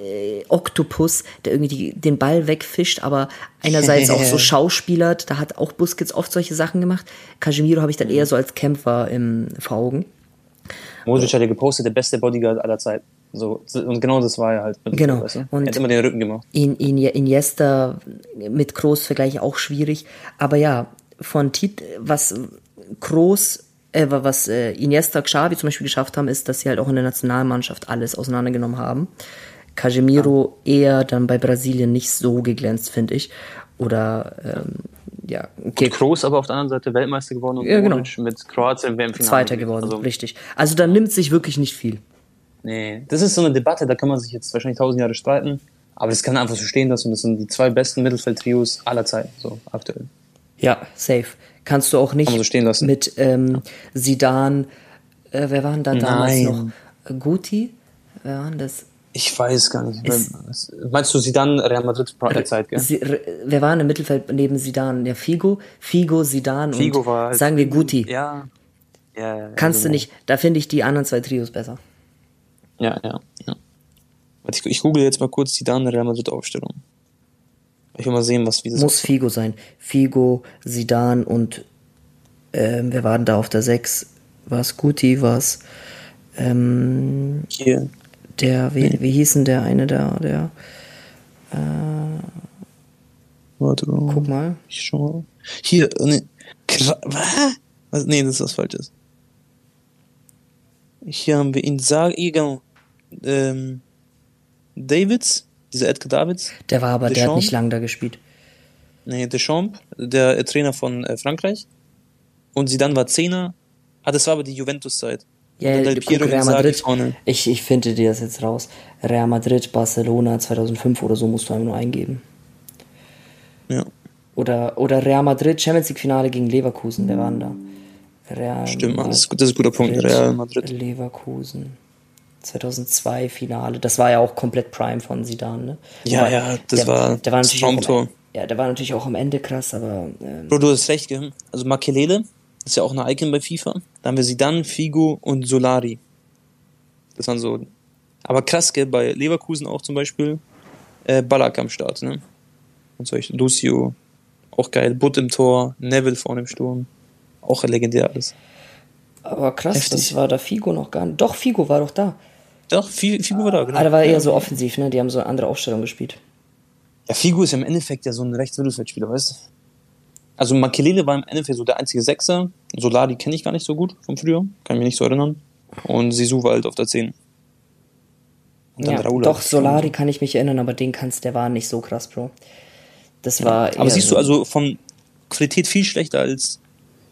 äh, Oktopus, der irgendwie die, den Ball wegfischt, aber einerseits auch so schauspielert. Da hat auch Busquets oft solche Sachen gemacht. Casemiro habe ich dann eher so als Kämpfer im, vor Augen. Modric hat ja gepostet, der beste Bodyguard aller Zeiten. So, und genau das war er halt. Genau. Weißt du? Und- er hat immer den Rücken gemacht. In, in, Iniesta mit Kroos Vergleich auch schwierig. Aber ja, von Tit, was Kroos, äh, was äh, Iniesta, Xavi zum Beispiel geschafft haben, ist, dass sie halt auch in der Nationalmannschaft alles auseinandergenommen haben. Casemiro eher dann bei Brasilien nicht so geglänzt, finde ich. Oder ähm, ja, okay, Kroos aber auf der anderen Seite Weltmeister geworden und Ja, genau. Mit Kroatien im Finale. Zweiter geworden, Also, richtig. Also da nimmt sich wirklich nicht viel. nee, das ist so eine Debatte, da kann man sich jetzt wahrscheinlich tausend Jahre streiten. Aber das kann einfach so stehen lassen und das sind die zwei besten Mittelfeldtrios aller Zeiten, so aktuell. Ja, safe. Kannst du auch nicht so mit ähm, Sidan, äh, wer waren da damals Nein. noch? Guti? Wer waren das? Ich weiß gar nicht. Meinst du sie dann Real Madrid Zeit, gell? Si R- wer war im Mittelfeld neben Sidan? Ja, Figo, Figo, Sidan Figo und war halt- sagen wir Guti. Ja. Ja, ja, Kannst genau. du nicht, da finde ich die anderen zwei Trios besser. Ja, ja, ja. Ich, ich google jetzt mal kurz die dann Real Madrid Aufstellung. Ich will mal sehen, was wie das Muss Figo sein. Figo, Sidan und ähm, wer war denn da auf der 6? War es Guti, war es ähm, hier. der, wie, wie hieß denn der eine da, der, Warte mal. guck mal. Ich schau mal. Hier, ne. Was? Nee, das ist was Falsches. Hier haben wir ihn sagen, genau. Ähm, Davids, dieser Edgar Davids. Der war aber, der hat Deschamps? nicht lang da gespielt. Nee, Deschamps, der Trainer von äh, Frankreich. Und sie dann war Zehner. Ah, das war aber die Juventus-Zeit. Ja, Del Piero Real Madrid. Ich, ich finde dir das jetzt raus. Real Madrid, Barcelona 2005 oder so musst du einfach nur eingeben. Ja, Oder, oder Real Madrid, Champions League Finale gegen Leverkusen, wer war denn da? Real stimmt, Mann. Das ist, das ist ein guter Punkt. Real Madrid. Leverkusen. 2002 Finale. Das war ja auch komplett Prime von Sidan, ne? Ja, Aber ja, das der, war der war das natürlich auch am, Traumtor. Ja, der war natürlich auch am Ende krass, aber ähm, Bro, du hast recht, gell? Also Makelele ist ja auch eine Icon bei FIFA. Da haben wir Zidane, Figo und Solari. Das waren so. Aber krass, gell? Bei Leverkusen auch zum Beispiel äh, Ballack am Start, ne? Und solche Lucio, auch geil. Butt im Tor, Neville vorne im Sturm. Auch legendär alles. aber krass, Heftig. das war da Figo noch gar nicht. Doch, Figo war doch da. Doch, Fi- Figo war da, genau. Aber der war ja. eher so offensiv, ne? Die haben so eine andere Aufstellung gespielt. Ja, Figo ist ja im Endeffekt ja so ein Rechtsmittelfeldspieler, weißt du? Also Makelele war im Endeffekt so der einzige Sechser. Solari kenne ich gar nicht so gut vom früher, kann mich nicht so erinnern. Und Sisu war halt auf der 10. Und Ja, Raul doch. Solari kann ich mich erinnern, aber den kannst, der war nicht so krass, Bro. Das war Aber eher siehst so, du, also von Qualität viel schlechter als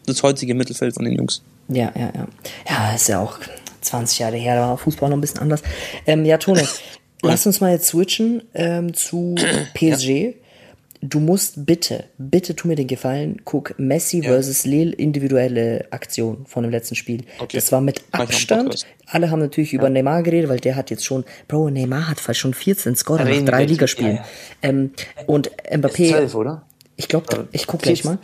das heutige Mittelfeld von den Jungs. Ja, ja, ja. Ja, ist ja auch 20 Jahre her, da war Fußball noch ein bisschen anders. Ähm, ja, Tone, lass uns mal jetzt switchen ähm, zu PSG. Du musst bitte, bitte tu mir den Gefallen, guck Messi versus Lille individuelle Aktion von dem letzten Spiel. Okay. Das war mit Abstand. Alle haben natürlich über Neymar geredet, weil der hat jetzt schon, Bro, Neymar hat fast schon 14 Scorer nach drei Ligaspielen. ja, Ähm, und Mbappé, oder? ich glaube, ich guck gleich mal.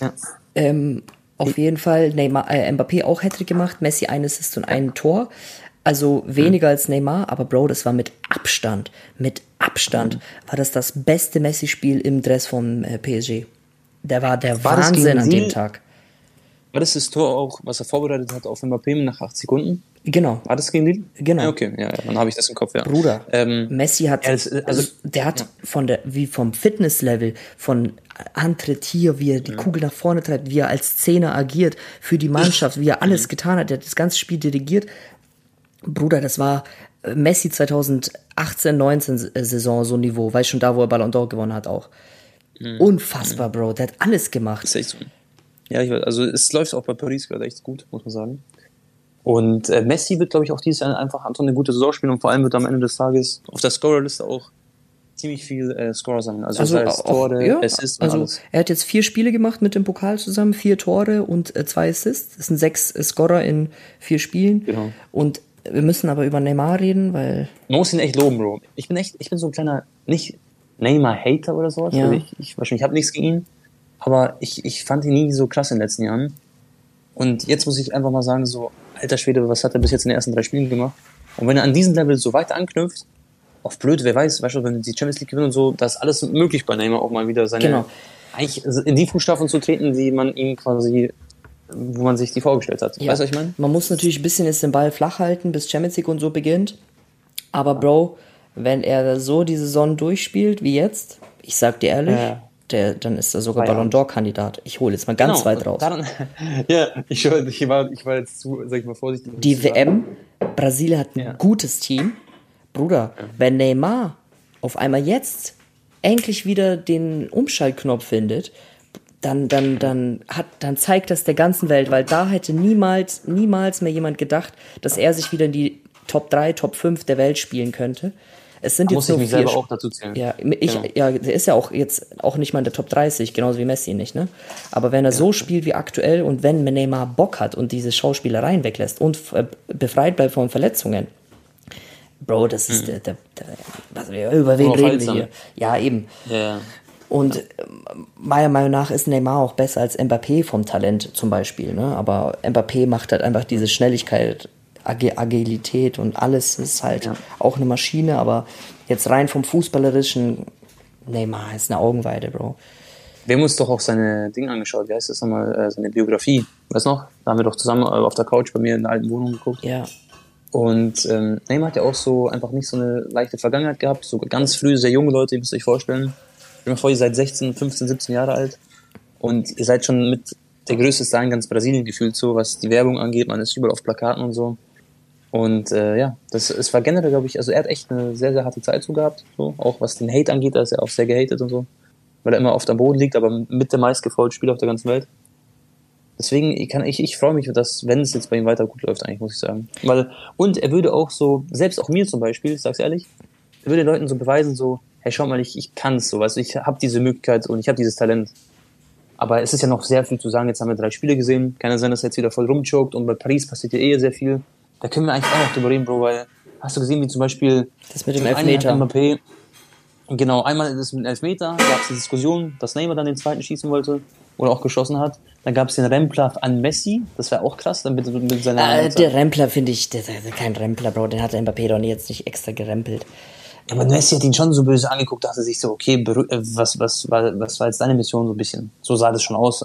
Ja. Ähm, auf jeden Fall Neymar, äh, Mbappé auch Hattrick gemacht, Messi ein Assist und ein Tor. Also weniger als Neymar, aber Bro, das war mit Abstand, mit Abstand war das das beste Messi-Spiel im Dress vom äh, PSG. Der war der War Wahnsinn an dem? Tag. War das das Tor auch, was er vorbereitet hat auf Mbappé nach 8 Sekunden? Genau. War das gegen Lille? Genau. Ja, okay, ja, ja, dann habe ich das im Kopf, ja. Bruder, Ähm, Messi hat, ja, das- also, also- der hat von der, wie vom Fitnesslevel, von Antritt hier, wie er die Kugel nach vorne treibt, wie er als Zehner agiert für die Mannschaft, wie er alles getan hat, der hat das ganze Spiel dirigiert. Bruder, das war äh, Messi 2018, 19 Saison so ein Niveau, weißt schon da, wo er Ballon d'Or gewonnen hat auch. Unfassbar, Bro, der hat alles gemacht. ist echt so. Ja, ich weiß, also es läuft auch bei Paris gerade echt gut, muss man sagen. Und äh, Messi wird, glaube ich, auch dieses Jahr einfach Anton eine gute Saison spielen und vor allem wird am Ende des Tages auf der Scorerliste auch ziemlich viel äh, Scorer sammeln. Also, also das heißt, Tore, ja, Assists also alles. Er hat jetzt vier Spiele gemacht mit dem Pokal zusammen, vier Tore und äh, zwei Assists. Das sind sechs äh, Scorer in vier Spielen. Genau. Und wir müssen aber über Neymar reden, weil. Man muss ihn echt loben, Bro. Ich bin echt, ich bin so ein kleiner, nicht Neymar-Hater oder sowas. Ja. Ich, ich, wahrscheinlich habe nichts gegen ihn. Aber ich, ich fand ihn nie so krass in den letzten Jahren. Und jetzt muss ich einfach mal sagen, so, alter Schwede, was hat er bis jetzt in den ersten drei Spielen gemacht? Und wenn er an diesem Level so weiter anknüpft, auf blöd, wer weiß, weißt du, wenn die Champions League gewinnen und so, da ist alles möglich bei Neymar auch mal wieder seine, genau. eigentlich in die Fußstapfen zu treten, die man ihm quasi, wo man sich die vorgestellt hat. Ja. Weißt du, was ich meine? Man muss natürlich ein bisschen jetzt den Ball flach halten, bis Champions League und so beginnt. Aber Bro, wenn er so die Saison durchspielt wie jetzt, ich sag dir ehrlich, ja. Der, dann ist er sogar Ballon d'Or-Kandidat. Ich hole jetzt mal ganz genau, weit raus. Daran, ja, ich, ich, war, ich war jetzt zu, sag ich mal, vorsichtig. Die WM, Brasilien hat ein ja. gutes Team. Bruder, ja. wenn Neymar auf einmal jetzt endlich wieder den Umschaltknopf findet, dann, dann, dann, hat, dann zeigt das der ganzen Welt, weil da hätte niemals, niemals mehr jemand gedacht, dass er sich wieder in die Top 3, Top 5 der Welt spielen könnte. Es sind da jetzt muss nur ich mich selber auch dazu zählen. Ja, ich, genau. ja, der ist ja auch jetzt auch nicht mal in der Top 30, genauso wie Messi nicht, ne? Aber wenn er ja. so spielt wie aktuell und wenn Neymar Bock hat und diese Schauspielereien weglässt und äh, befreit bleibt von Verletzungen, Bro, das ist hm. der, der, der über wen reden wir hier? Ja, eben. Ja. Und äh, meiner Meinung nach ist Neymar auch besser als Mbappé vom Talent zum Beispiel. Ne? Aber Mbappé macht halt einfach diese Schnelligkeit, Ag Agilität und alles ist halt ja. auch eine Maschine. Aber jetzt rein vom Fußballerischen, Neymar ist eine Augenweide, Bro. Wir haben uns doch auch seine Dinge angeschaut. Wie heißt das nochmal? Äh, seine Biografie. Weißt du noch? Da haben wir doch zusammen auf der Couch bei mir in der alten Wohnung geguckt. Ja. Und ähm, Neymar hat ja auch so einfach nicht so eine leichte Vergangenheit gehabt. So ganz früh, sehr junge Leute, ihr müsst euch vorstellen. Ich mir vor, ihr seid 16, 15, 17 Jahre alt. Und ihr seid schon mit der größte Star in ganz Brasilien gefühlt so, was die Werbung angeht. Man ist überall auf Plakaten und so. Und äh, ja, das, es war generell, glaube ich, also er hat echt eine sehr, sehr harte Zeit so gehabt. So. Auch was den Hate angeht, da ist er auch sehr gehatet und so. Weil er immer oft am Boden liegt, aber mit der meistgefreute Spieler auf der ganzen Welt. Deswegen kann ich, ich freue mich, dass, wenn es jetzt bei ihm weiter gut läuft, eigentlich, muss ich sagen. Weil, und er würde auch so, selbst auch mir zum Beispiel, ich sag's ehrlich, er würde Leuten so beweisen, so, hey, schau mal, ich, ich kann's so, weißt ich habe diese Möglichkeit und ich habe dieses Talent. Aber es ist ja noch sehr viel zu sagen. Jetzt haben wir drei Spiele gesehen. Kann ja sein, dass er jetzt wieder voll rumchoked und bei Paris passiert ja eh sehr viel. Da können wir eigentlich auch noch drüber reden, Bro, weil hast du gesehen, wie zum Beispiel das mit dem Elfmeter. Mbappé, genau, einmal das mit dem Elfmeter, gab es die Diskussion, dass Neymar dann den zweiten schießen wollte oder auch geschossen hat. Dann gab es den Rempler an Messi, das wäre auch krass. Dann mit, mit seiner äh, der Rempler finde ich, der, der, kein Rempler, Bro, den hat der Mbappé doch jetzt nicht extra gerempelt. Ja, aber Messi hat ihn schon so böse angeguckt, dachte sich so, okay, äh, was, was, was, was war jetzt deine Mission so ein bisschen? So sah das schon aus.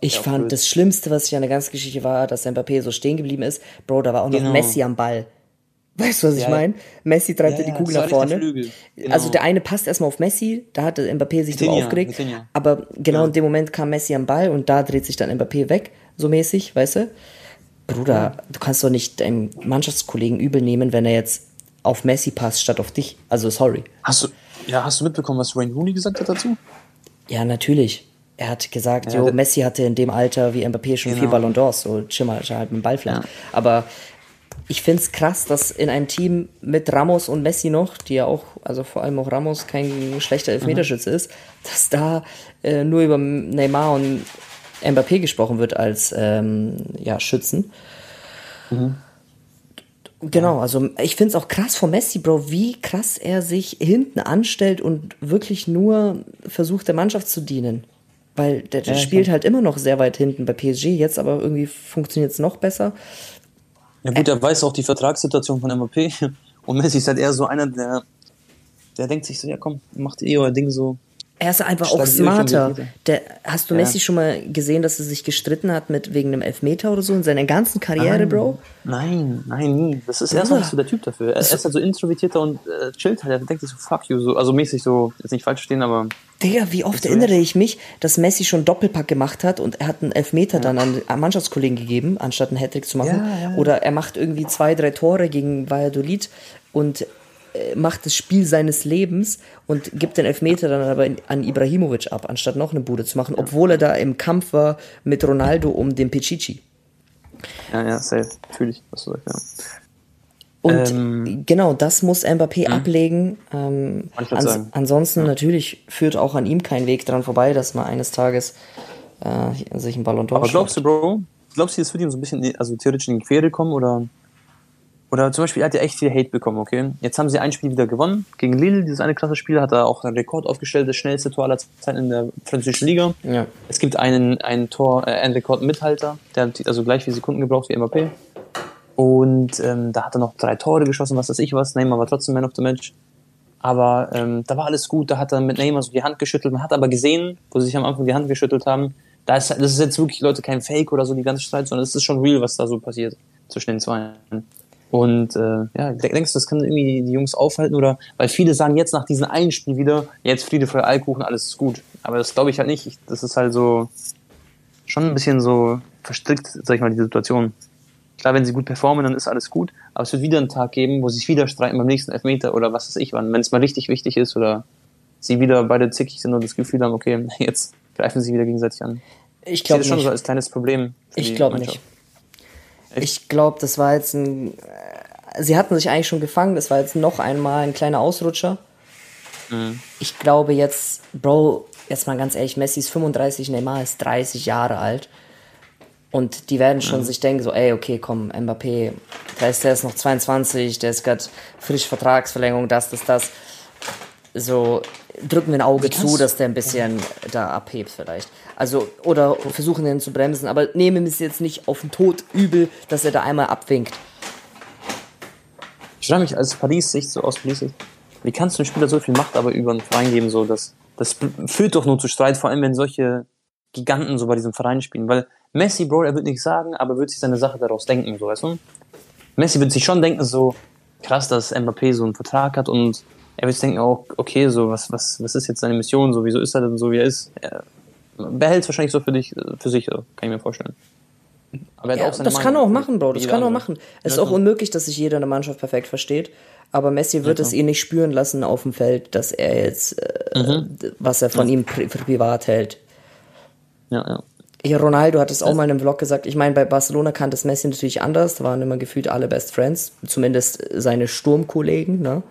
Ich fand, das Schlimmste, was ich an der ganzen Geschichte war, dass Mbappé so stehen geblieben ist. Bro, da war auch noch genau. Messi am Ball. Weißt du, was ja. ich meine? Messi treibt ja, die Kugel nach vorne. Genau. Also der eine passt erstmal auf Messi, da hat Mbappé sich so aufgeregt. Vitinha. Aber genau ja. in dem Moment kam Messi am Ball und da dreht sich dann Mbappé weg, so mäßig, weißt du? Bruder, du kannst doch nicht deinem Mannschaftskollegen übel nehmen, wenn er jetzt auf Messi passt statt auf dich. Also sorry. Hast du, ja, hast du mitbekommen, was Wayne Rooney gesagt hat dazu? Ja, natürlich. Er hat gesagt, ja, jo, Messi hatte in dem Alter wie Mbappé schon genau. vier Ballon d'Ors, so chill halt mit dem Ball flach. Ja. Aber ich finde es krass, dass in einem Team mit Ramos und Messi noch, die ja auch, also vor allem auch Ramos kein schlechter Elfmeterschütze mhm. ist, dass da äh, nur über Neymar und Mbappé gesprochen wird als ähm, ja, Schützen. Mhm. Genau, also ich finde es auch krass von Messi, Bro, wie krass er sich hinten anstellt und wirklich nur versucht, der Mannschaft zu dienen. Weil der, der ja, spielt halt immer noch sehr weit hinten bei PSG, jetzt aber irgendwie funktioniert es noch besser. Ja gut, er weiß auch die Vertragssituation von MVP und Messi ist halt eher so einer, der, der denkt sich so, ja komm, macht eh euer Ding so. Er ist einfach auch smarter. Der, hast du ja. Messi schon mal gesehen, dass er sich gestritten hat mit wegen einem Elfmeter oder so in seiner ganzen Karriere, nein, Bro? Nein, nein, nie. Das ist erstmal nicht so der Typ dafür. Er, ist halt so introvertierter und äh, chillt halt. Er denkt sich so, fuck you, so, also mäßig so, jetzt nicht falsch stehen, aber Digga, wie oft erinnere ich mich, dass Messi schon Doppelpack gemacht hat und er hat einen Elfmeter ja. dann an, an Mannschaftskollegen gegeben, anstatt einen Hattrick zu machen. Ja. Oder er macht irgendwie zwei, drei Tore gegen Valladolid und macht das Spiel seines Lebens und gibt den Elfmeter dann aber an Ibrahimovic ab, anstatt noch eine Bude zu machen, obwohl er da im Kampf war mit Ronaldo um den Pichichi. Ja, ja, safe. Fühle ich, was du sagst, ja. Und ähm, genau, das muss Mbappé mh. ablegen. Ähm, ans ansonsten ja. natürlich führt auch an ihm kein Weg dran vorbei, dass man eines Tages äh, sich einen Ballon d'Or Aber glaubst du, Bro, glaubst du, es wird ihm so ein bisschen, also theoretisch in die Quere kommen oder oder zum Beispiel, er hat ja echt viel Hate bekommen, okay? Jetzt haben sie ein Spiel wieder gewonnen. Gegen Lille, dieses eine klasse Spiel, hat er auch einen Rekord aufgestellt, das schnellste Tor aller Zeiten in der französischen Liga. Ja. Es gibt einen, einen Tor, äh, einen Rekordmithalter, der hat also gleich viele Sekunden gebraucht wie Mbappé. Und ähm, da hat er noch drei Tore geschossen, was weiß ich was. Neymar war trotzdem Man of the Match. Aber ähm, da war alles gut, da hat er mit Neymar so die Hand geschüttelt. Man hat aber gesehen, wo sie sich am Anfang die Hand geschüttelt haben, da ist, das ist jetzt wirklich, Leute, kein Fake oder so die ganze Zeit, sondern es ist schon real, was da so passiert zwischen den zwei. Und äh, ja, denkst du, das kann irgendwie die Jungs aufhalten oder weil viele sagen jetzt nach diesem einen Spiel wieder, jetzt Friede, Freude, Eierkuchen, alles ist gut. Aber das glaube ich halt nicht. Ich, das ist halt so schon ein bisschen so verstrickt, sag ich mal, die Situation. Klar, wenn sie gut performen, dann ist alles gut, aber es wird wieder einen Tag geben, wo sie sich wieder streiten beim nächsten Elfmeter oder was weiß ich wann, wenn es mal richtig wichtig ist oder sie wieder beide zickig sind und das Gefühl haben, okay, jetzt greifen sie wieder gegenseitig an. Ich glaube schon so als kleines Problem. Ich glaube nicht. Ich glaube, das war jetzt ein. Äh, sie hatten sich eigentlich schon gefangen, das war jetzt noch einmal ein kleiner Ausrutscher. Mhm. Ich glaube jetzt, Bro, jetzt mal ganz ehrlich, Messi ist 35, Neymar ist 30 Jahre alt. Und die werden schon mhm. sich denken, so, ey, okay, komm, Mbappé, der ist, der ist noch 22, der ist gerade frisch Vertragsverlängerung, das, das, das. So, drücken wir ein Auge zu, dass der ein bisschen da abhebt vielleicht. Also, oder versuchen ihn zu bremsen, aber nehmen wir es jetzt nicht auf den Tod übel, dass er da einmal abwinkt. Ich frage mich als Paris-Sicht, so aus Paris-Sicht, wie kannst du einem Spieler so viel Macht aber über einen Verein geben, so, das, das führt doch nur zu Streit, vor allem wenn solche Giganten so bei diesem Verein spielen, weil Messi, Bro, er wird nichts sagen, aber wird sich seine Sache daraus denken, so, weißt du? Messi wird sich schon denken, so, krass, dass Mbappé so einen Vertrag hat und er wird denken, oh, okay, so, was, was, was ist jetzt seine Mission, so, wieso ist er denn so, wie er ist? Er, behält es wahrscheinlich so für dich, für sich, kann ich mir vorstellen. Aber ja, das Meinung, kann er auch machen, Bro. Das kann er auch machen. Es ist auch unmöglich, dass sich jeder in der Mannschaft perfekt versteht. Aber Messi wird ja, es ihn nicht spüren lassen auf dem Feld, dass er jetzt, äh, mhm. was er von ja. ihm pri privat hält. Ja, ja. Ja, Ronaldo hat es auch mal in einem Vlog gesagt. Ich meine, bei Barcelona kannte es Messi natürlich anders. Da waren immer gefühlt alle Best Friends. Zumindest seine Sturmkollegen, ne?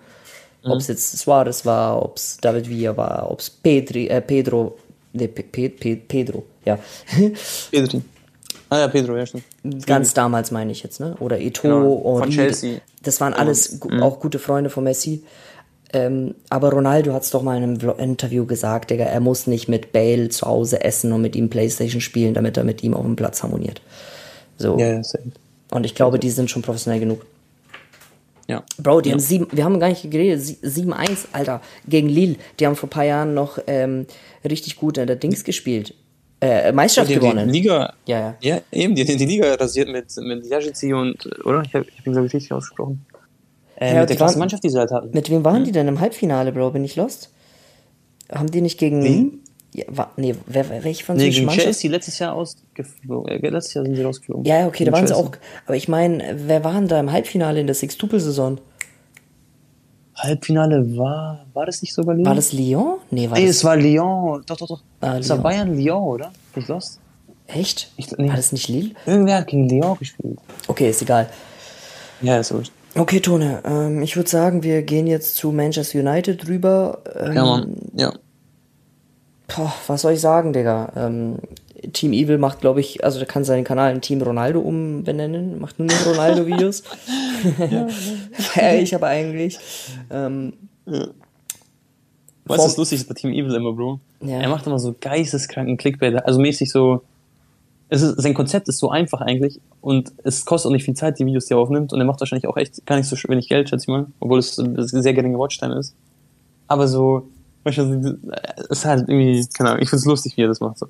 Mhm. Ob es jetzt Suarez war, ob es David Villa war, ob es äh, Pedro Nee, Pe Pe Pedro, ja. Pedri. Ah ja, Pedro, ja, stimmt. Ganz damals meine ich jetzt, ne? Oder Eto, genau. Von Chelsea. Das waren alles und, auch gute Freunde von Messi. Ähm, aber Ronaldo hat es doch mal in einem Interview gesagt, Digga, er muss nicht mit Bale zu Hause essen und mit ihm Playstation spielen, damit er mit ihm auf dem Platz harmoniert. So. Ja, ja. Und ich glaube, die sind schon professionell genug. Ja. Bro, die ja. haben sieben, wir haben gar nicht geredet, 7-1, Alter, gegen Lille. Die haben vor ein paar Jahren noch ähm, richtig gut in der Dings gespielt. Äh, Meisterschaft die gewonnen. Die Liga, ja, ja. Ja, eben, die, die Liga rasiert mit, mit Yajici und, oder? Ich habe ich hab ihn, glaube ich, richtig ausgesprochen. Äh, ja, mit der klasse Mannschaft, die sie halt hatten. Mit wem waren hm? die denn im Halbfinale, Bro? Bin ich lost? Haben die nicht gegen. Wen? Ja, war, nee, wer, wer, welche von nee, Mannschaft? Chelsea letztes Jahr ausgeflogen. Äh, letztes Jahr sind sie rausgeflogen. Ja, okay, da waren Chelsea. sie auch. Aber ich meine, wer waren da im Halbfinale in der Six-Tupel-Saison? Halbfinale war, war das nicht sogar Lyon? War das Lyon? Nee, war nee, das es war Lyon. Doch, doch, doch. Ah, es war Bayern Lyon, oder? Ich lost. Echt? Ich, nee. War das nicht Lille? Irgendwer hat gegen Lyon gespielt. Okay, ist egal. Ja, ist wurscht. Okay, Tone, ähm, ich würde sagen, wir gehen jetzt zu Manchester United rüber. Ähm, ja, Mann. Ja. Boah, was soll ich sagen, Digga? Ähm, Team Evil macht, glaube ich, also der kann seinen Kanal in Team Ronaldo umbenennen, macht nur noch Ronaldo-Videos. ja, Feier ich aber eigentlich. Ähm, ja. Weißt du, was lustig ist bei Team Evil immer, Bro? Ja. Er macht immer so geisteskranken Clickbait, also mäßig so. Es ist, sein Konzept ist so einfach eigentlich und es kostet auch nicht viel Zeit, die Videos, die er aufnimmt und er macht wahrscheinlich auch echt gar nicht so wenig Geld, schätze ich mal, obwohl es eine sehr geringe Watchtime ist. Aber so, es ist halt irgendwie, keine Ahnung, ich find's lustig, wie er das macht. So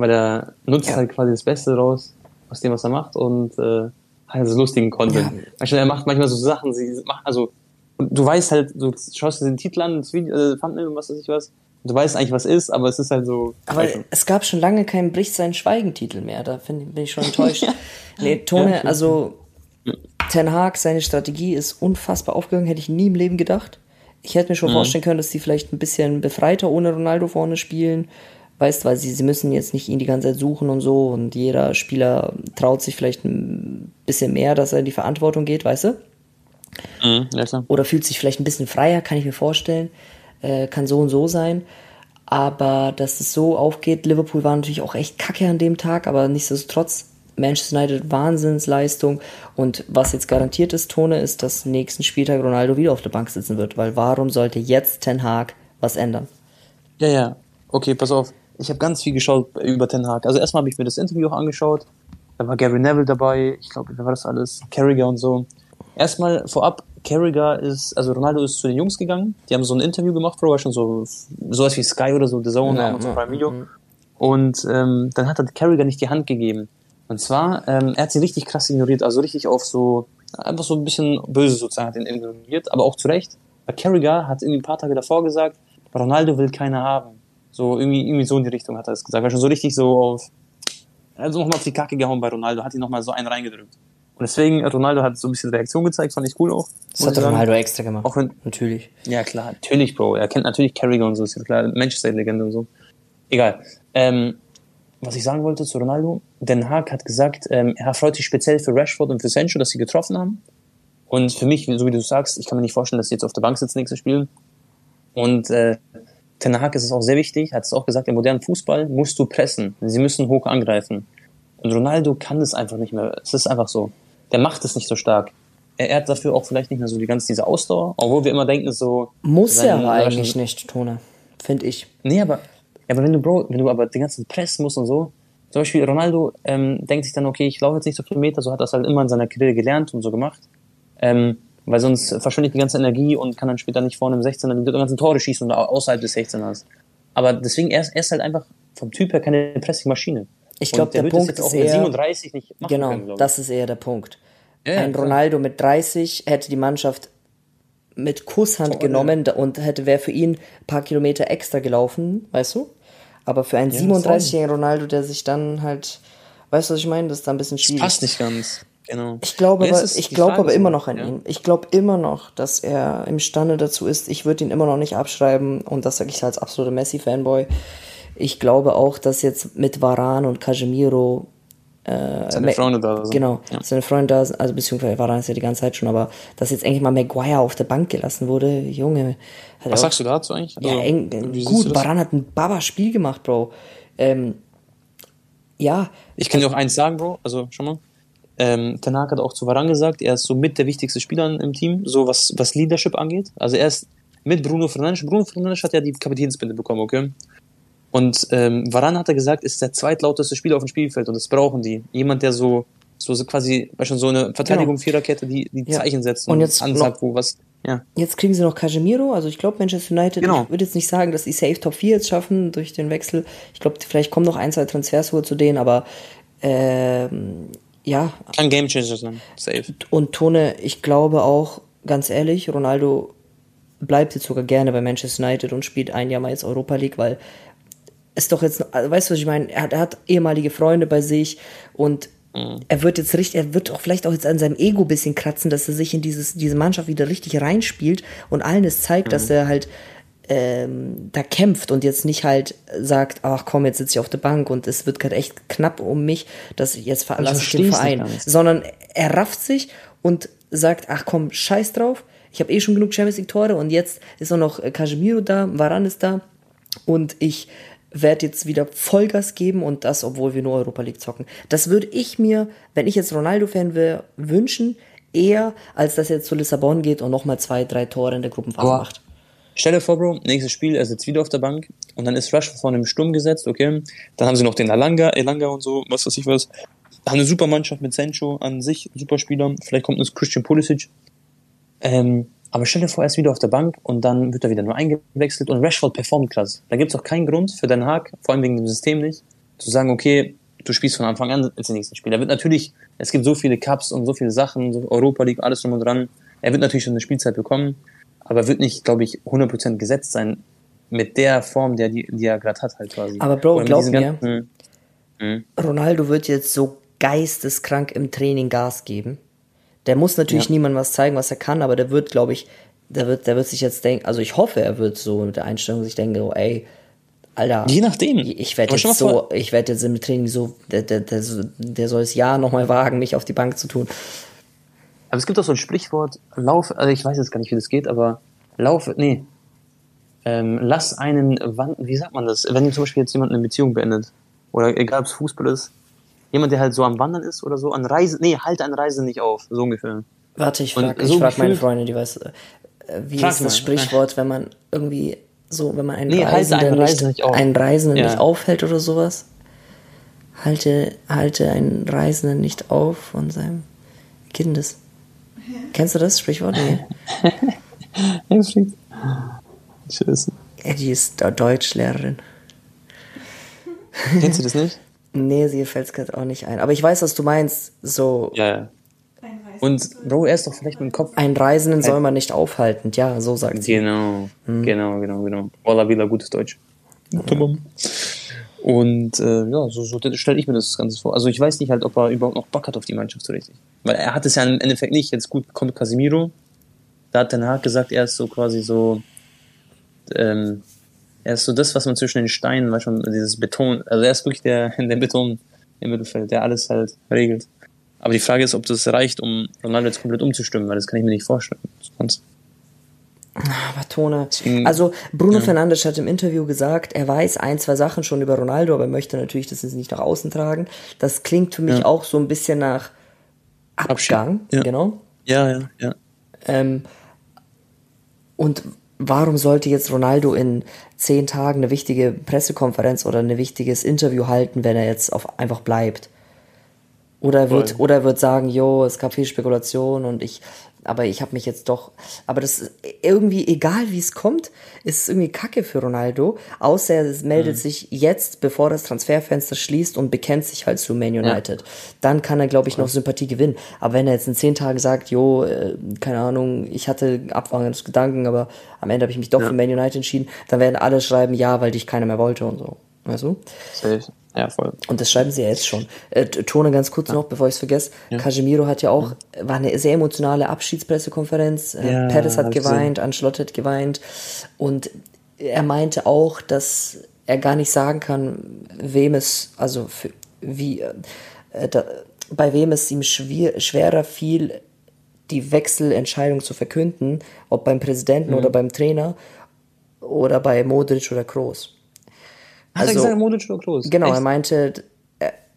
weil er nutzt ja. halt quasi das Beste raus aus dem, was er macht und äh, hat so lustigen Content. Ja. Er macht manchmal so Sachen, sie macht, also du weißt halt, du schaust dir den Titel an, das Video, äh, Thumbnail und was weiß ich was, du weißt eigentlich, was ist, aber es ist halt so. Aber es gab schon lange keinen Bricht sein Schweigentitel mehr, da find, bin ich schon enttäuscht. nee, Tone, ja, also Ten Hag, seine Strategie ist unfassbar aufgegangen, hätte ich nie im Leben gedacht. Ich hätte mir schon mhm. vorstellen können, dass die vielleicht ein bisschen befreiter ohne Ronaldo vorne spielen Weißt, weil sie, sie müssen jetzt nicht ihn die ganze Zeit suchen und so und jeder Spieler traut sich vielleicht ein bisschen mehr, dass er in die Verantwortung geht, weißt du? Mhm, ja. Oder fühlt sich vielleicht ein bisschen freier, kann ich mir vorstellen. Äh, kann so und so sein. Aber dass es so aufgeht, Liverpool war natürlich auch echt kacke an dem Tag, aber nichtsdestotrotz Manchester United Wahnsinnsleistung. Und was jetzt garantiert ist, Tone, ist, dass nächsten Spieltag Ronaldo wieder auf der Bank sitzen wird. Weil warum sollte jetzt Ten Hag was ändern? Ja, ja. Okay, pass auf. Ich habe ganz viel geschaut über Ten Hag. Also erstmal habe ich mir das Interview auch angeschaut. Da war Gary Neville dabei. Ich glaube, wer war das alles? Carragher und so. Erstmal vorab, Carragher ist, also Ronaldo ist zu den Jungs gegangen. Die haben so ein Interview gemacht, war schon so sowas wie Sky oder so, The Zone, ja, Amazon Prime Video. Mhm. Und ähm, dann hat er Carragher nicht die Hand gegeben. Und zwar, ähm, er hat sie richtig krass ignoriert, also richtig auf so, einfach so ein bisschen böse sozusagen hat ihn ignoriert, aber auch zu Recht. Weil Carragher hat irgendwie ein paar Tage davor gesagt, Ronaldo will keine haben. So irgendwie, irgendwie so in die Richtung hat er es gesagt. War schon so richtig so auf, also nochmal auf die Kacke gehauen bei Ronaldo, hat ihn nochmal so einen reingedrückt. Und deswegen, Ronaldo hat so ein bisschen Reaktion gezeigt, fand ich cool auch. Das hat Ronaldo extra gemacht. Auch wenn, natürlich. Ja, klar, natürlich, Bro. Er kennt natürlich Carragher und so, ist ja klar, Manchester-Legende und so. Egal. Ähm, was ich sagen wollte zu Ronaldo, Den Haag hat gesagt, ähm, er freut sich speziell für Rashford und für Sancho, dass sie getroffen haben. Und für mich, so wie du sagst, ich kann mir nicht vorstellen, dass sie jetzt auf der Bank sitzen nächstes Spiel. Und äh, Ten Hag ist es auch sehr wichtig, hat es auch gesagt, im modernen Fußball musst du pressen. Sie müssen hoch angreifen. Und Ronaldo kann das einfach nicht mehr. Es ist einfach so. Der macht es nicht so stark. Er, er hat dafür auch vielleicht nicht mehr so die ganze diese Ausdauer, obwohl wir immer denken so. Muss er aber eigentlich nicht, Tone, finde ich. Nee, aber ja, aber wenn du, Bro, wenn du aber den ganzen pressen musst und so, zum Beispiel Ronaldo ähm, denkt sich dann, okay, ich laufe jetzt nicht so viele Meter, so hat er das halt immer in seiner Karriere gelernt und so gemacht. Ähm, weil sonst verschwindet die ganze Energie und kann dann später nicht vorne im 16er die ganzen Tore schießen und außerhalb des 16ers. Aber deswegen, er ist, er ist halt einfach vom Typ her keine Pressing-Maschine. Ich glaube, der, der Punkt ist eher, 37 nicht machen genau, können, das ist eher der Punkt. Ja, Ein Ronaldo mit 30 hätte die Mannschaft mit Kusshand Toll, genommen ja. und hätte wäre für ihn ein paar Kilometer extra gelaufen, weißt du? Aber für einen ja, 37-jährigen Ronaldo, der sich dann halt, weißt du, was ich meine? Das ist dann ein bisschen schwierig. Das passt nicht ganz. Genau. Ich glaube aber, ich glaube aber immer noch an ja. ihn. Ich glaube immer noch, dass er imstande dazu ist. Ich würde ihn immer noch nicht abschreiben und das sage ich als absoluter Messi-Fanboy. Ich glaube auch, dass jetzt mit Varan und Casemiro äh, seine Freunde da sind. Genau, ja. seine Freunde da sind, also beziehungsweise Varan ist ja die ganze Zeit schon, aber dass jetzt endlich mal Maguire auf der Bank gelassen wurde, Junge. Was sagst du dazu eigentlich? Also, ja, eng, gut, Varan hat ein Baba-Spiel gemacht, Bro. Ähm, ja. Ich kann dir auch eins sagen, Bro, also schon mal. Ähm, Tanaka hat auch zu Varan gesagt, er ist so mit der wichtigste Spieler im Team, so was, was Leadership angeht. Also er ist mit Bruno Fernandes. Bruno Fernandes hat ja die Kapitänsbinde bekommen, okay? Und ähm, Varan hat er gesagt, ist der zweitlauteste Spieler auf dem Spielfeld und das brauchen die. Jemand, der so, so, quasi, schon so eine Verteidigung genau. Viererkette, die, die ja. Zeichen setzt und, und jetzt ansagt, wo was. Ja. Jetzt kriegen sie noch Casemiro, also ich glaube Manchester United, genau. ich würde jetzt nicht sagen, dass die Safe Top 4 jetzt schaffen durch den Wechsel. Ich glaube, vielleicht kommen noch ein, zwei Transfers zu denen, aber ähm, ja. Kann Game Changer sein. Safe. Und Tone, ich glaube auch, ganz ehrlich, Ronaldo bleibt jetzt sogar gerne bei Manchester United und spielt ein Jahr mal jetzt Europa League, weil es doch jetzt, also weißt du, was ich meine? Er hat, er hat ehemalige Freunde bei sich und mhm. er wird jetzt richtig, er wird auch vielleicht auch jetzt an seinem Ego ein bisschen kratzen, dass er sich in dieses, diese Mannschaft wieder richtig reinspielt und allen es zeigt, mhm. dass er halt ähm, da kämpft und jetzt nicht halt sagt, ach komm, jetzt sitze ich auf der Bank und es wird gerade echt knapp um mich, dass ich jetzt verlasse ich den Verein. Sondern er rafft sich und sagt, ach komm, scheiß drauf, ich habe eh schon genug Champions League Tore und jetzt ist auch noch äh, Casemiro da, Varan ist da und ich werde jetzt wieder Vollgas geben und das, obwohl wir nur Europa League zocken. Das würde ich mir, wenn ich jetzt Ronaldo-Fan wäre, wünschen, eher, als dass er jetzt zu Lissabon geht und nochmal zwei, drei Tore in der Gruppenphase macht. Stell dir vor, Bro, nächstes Spiel, er sitzt wieder auf der Bank und dann ist Rashford vorne im Sturm gesetzt, okay? Dann haben sie noch den Alanga, Elanga und so, was weiß ich was. Haben eine super Mannschaft mit Sancho an sich, super Spieler. Vielleicht kommt uns Christian Pulisic. Ähm, aber stell dir vor, er ist wieder auf der Bank und dann wird er wieder nur eingewechselt und Rashford performt klasse. Da gibt es auch keinen Grund für Den Haag, vor allem wegen dem System nicht, zu sagen, okay, du spielst von Anfang an ins nächste Spiel. Er wird natürlich, es gibt so viele Cups und so viele Sachen, so Europa League, alles drum und dran. Er wird natürlich schon eine Spielzeit bekommen aber wird nicht, glaube ich, 100% gesetzt sein mit der Form, der, die, die er gerade hat halt quasi. Aber Bro, glaub mir, ganzen, hm. Ronaldo wird jetzt so geisteskrank im Training Gas geben. Der muss natürlich ja. niemandem was zeigen, was er kann, aber der wird, glaube ich, der wird, der wird sich jetzt denken, also ich hoffe, er wird so mit der Einstellung sich denken, oh, ey, Alter. Je nachdem. Ich werde jetzt so, ich werde jetzt im Training so, der, der, der, der soll es ja nochmal wagen, mich auf die Bank zu tun. Aber es gibt auch so ein Sprichwort, Lauf, also ich weiß jetzt gar nicht, wie das geht, aber Lauf, nee. Ähm, lass einen Wand, wie sagt man das? Wenn zum Beispiel jetzt jemand eine Beziehung beendet, oder egal ob es Fußball ist, jemand, der halt so am Wandern ist oder so, an Reise, nee, halte an Reise nicht auf, so ungefähr. Warte, ich frage so frag meine Freundin, die weiß, äh, wie ist das mal. Sprichwort, wenn man irgendwie so, wenn man einen nee, Reisenden, einen Reisenden, nicht, nicht einen Reisenden ja. nicht aufhält oder sowas? Halte, halte einen Reisenden nicht auf von seinem Kindes. Kennst du das Sprichwort? Nee. Tschüss. Die ist Deutschlehrerin. Kennst du das nicht? Nee, sie fällt es gerade auch nicht ein. Aber ich weiß, was du meinst. So. Ja, ja. Und Bro, er ist doch vielleicht mit dem Kopf. Einen Reisenden soll man nicht aufhalten. Ja, so sagt sie. Genau, hm. genau, genau, genau. Walla Villa, gutes Deutsch. Ja. Und äh, ja, so, so stelle ich mir das Ganze vor. Also ich weiß nicht halt, ob er überhaupt noch Bock hat auf die Mannschaft so richtig. Weil er hat es ja im Endeffekt nicht. Jetzt gut kommt Casemiro. Da hat Ten Hag gesagt, er ist so quasi so, ähm, er ist so das, was man zwischen den Steinen, du, dieses Beton, also er ist wirklich der, der Beton im Mittelfeld, der alles halt regelt. Aber die Frage ist, ob das reicht, um Ronaldo jetzt komplett umzustimmen, weil das kann ich mir nicht vorstellen. Sonst. Aber Tone. Also Bruno ja. Fernandes hat im Interview gesagt, er weiß ein, zwei Sachen schon über Ronaldo, aber er möchte natürlich das nicht nach außen tragen. Das klingt für mich ja. auch so ein bisschen nach Abgang, ja. genau. Ja, ja, ja. Ähm, und warum sollte jetzt Ronaldo in zehn Tagen eine wichtige Pressekonferenz oder ein wichtiges Interview halten, wenn er jetzt auf, einfach bleibt? Oder wird, Voll. oder wird sagen, jo, es gab viel Spekulation und ich, aber ich habe mich jetzt doch, aber das ist irgendwie egal, wie es kommt, ist es irgendwie Kacke für Ronaldo, außer er meldet mhm. sich jetzt, bevor das Transferfenster schließt und bekennt sich halt zu Man United. Ja. Dann kann er, glaube ich, noch Sympathie gewinnen. Aber wenn er jetzt in zehn Tagen sagt, jo, äh, keine Ahnung, ich hatte abwangendes Gedanken, aber am Ende habe ich mich doch ja. für Man United entschieden, dann werden alle schreiben, ja, weil dich keiner mehr wollte und so. Weißt du? Safe. Ja, voll. Und das schreiben sie ja jetzt schon. Äh, Tone ganz kurz ja. noch, bevor ich es vergesse. Ja. Casemiro hat ja auch, ja. war eine sehr emotionale Abschiedspressekonferenz. Äh, ja, Perez hat geweint, gesehen. Ancelotti hat geweint. Und er meinte auch, dass er gar nicht sagen kann, wem es, also für, wie, äh, da, bei wem es ihm schwer, schwerer fiel, die Wechselentscheidung zu verkünden, ob beim Präsidenten mhm. oder beim Trainer oder bei Modric oder Kroos. Hat also, er gesagt, Modric oder Kroos? Genau, Echt? er meinte,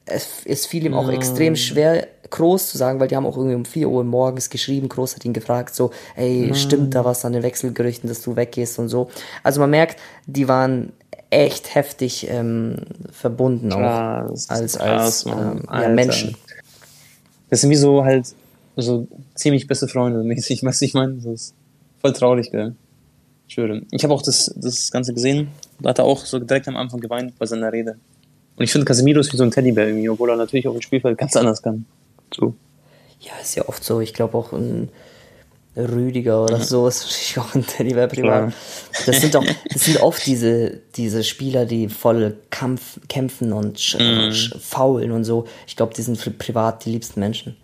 es, es fiel ihm auch mm. extrem schwer, Kroos zu sagen, weil die haben auch irgendwie um 4 Uhr morgens geschrieben. Kroos hat ihn gefragt, so, ey, mm. stimmt da was an den Wechselgerüchten, dass du weggehst und so. Also man merkt, die waren echt heftig ähm, verbunden krass, auch als, als krass, ähm, ja, Menschen. Das sind wie so halt so ziemlich beste Freunde mäßig, was ich meine. Das ist voll traurig, gell? Ich schwöre. Ich habe auch das, das Ganze gesehen. Hat er auch so direkt am Anfang geweint bei seiner Rede. Und ich finde, Casemiro ist wie so ein Teddybär irgendwie, obwohl er natürlich auf dem Spielfeld ganz anders kann. So. Ja, ist ja oft so. Ich glaube auch ein Rüdiger oder so ist natürlich auch ein Teddybär privat. Das sind doch, das sind oft diese, diese Spieler, die voll Kampf, kämpfen und mm. faulen und so. Ich glaube, die sind privat die liebsten Menschen.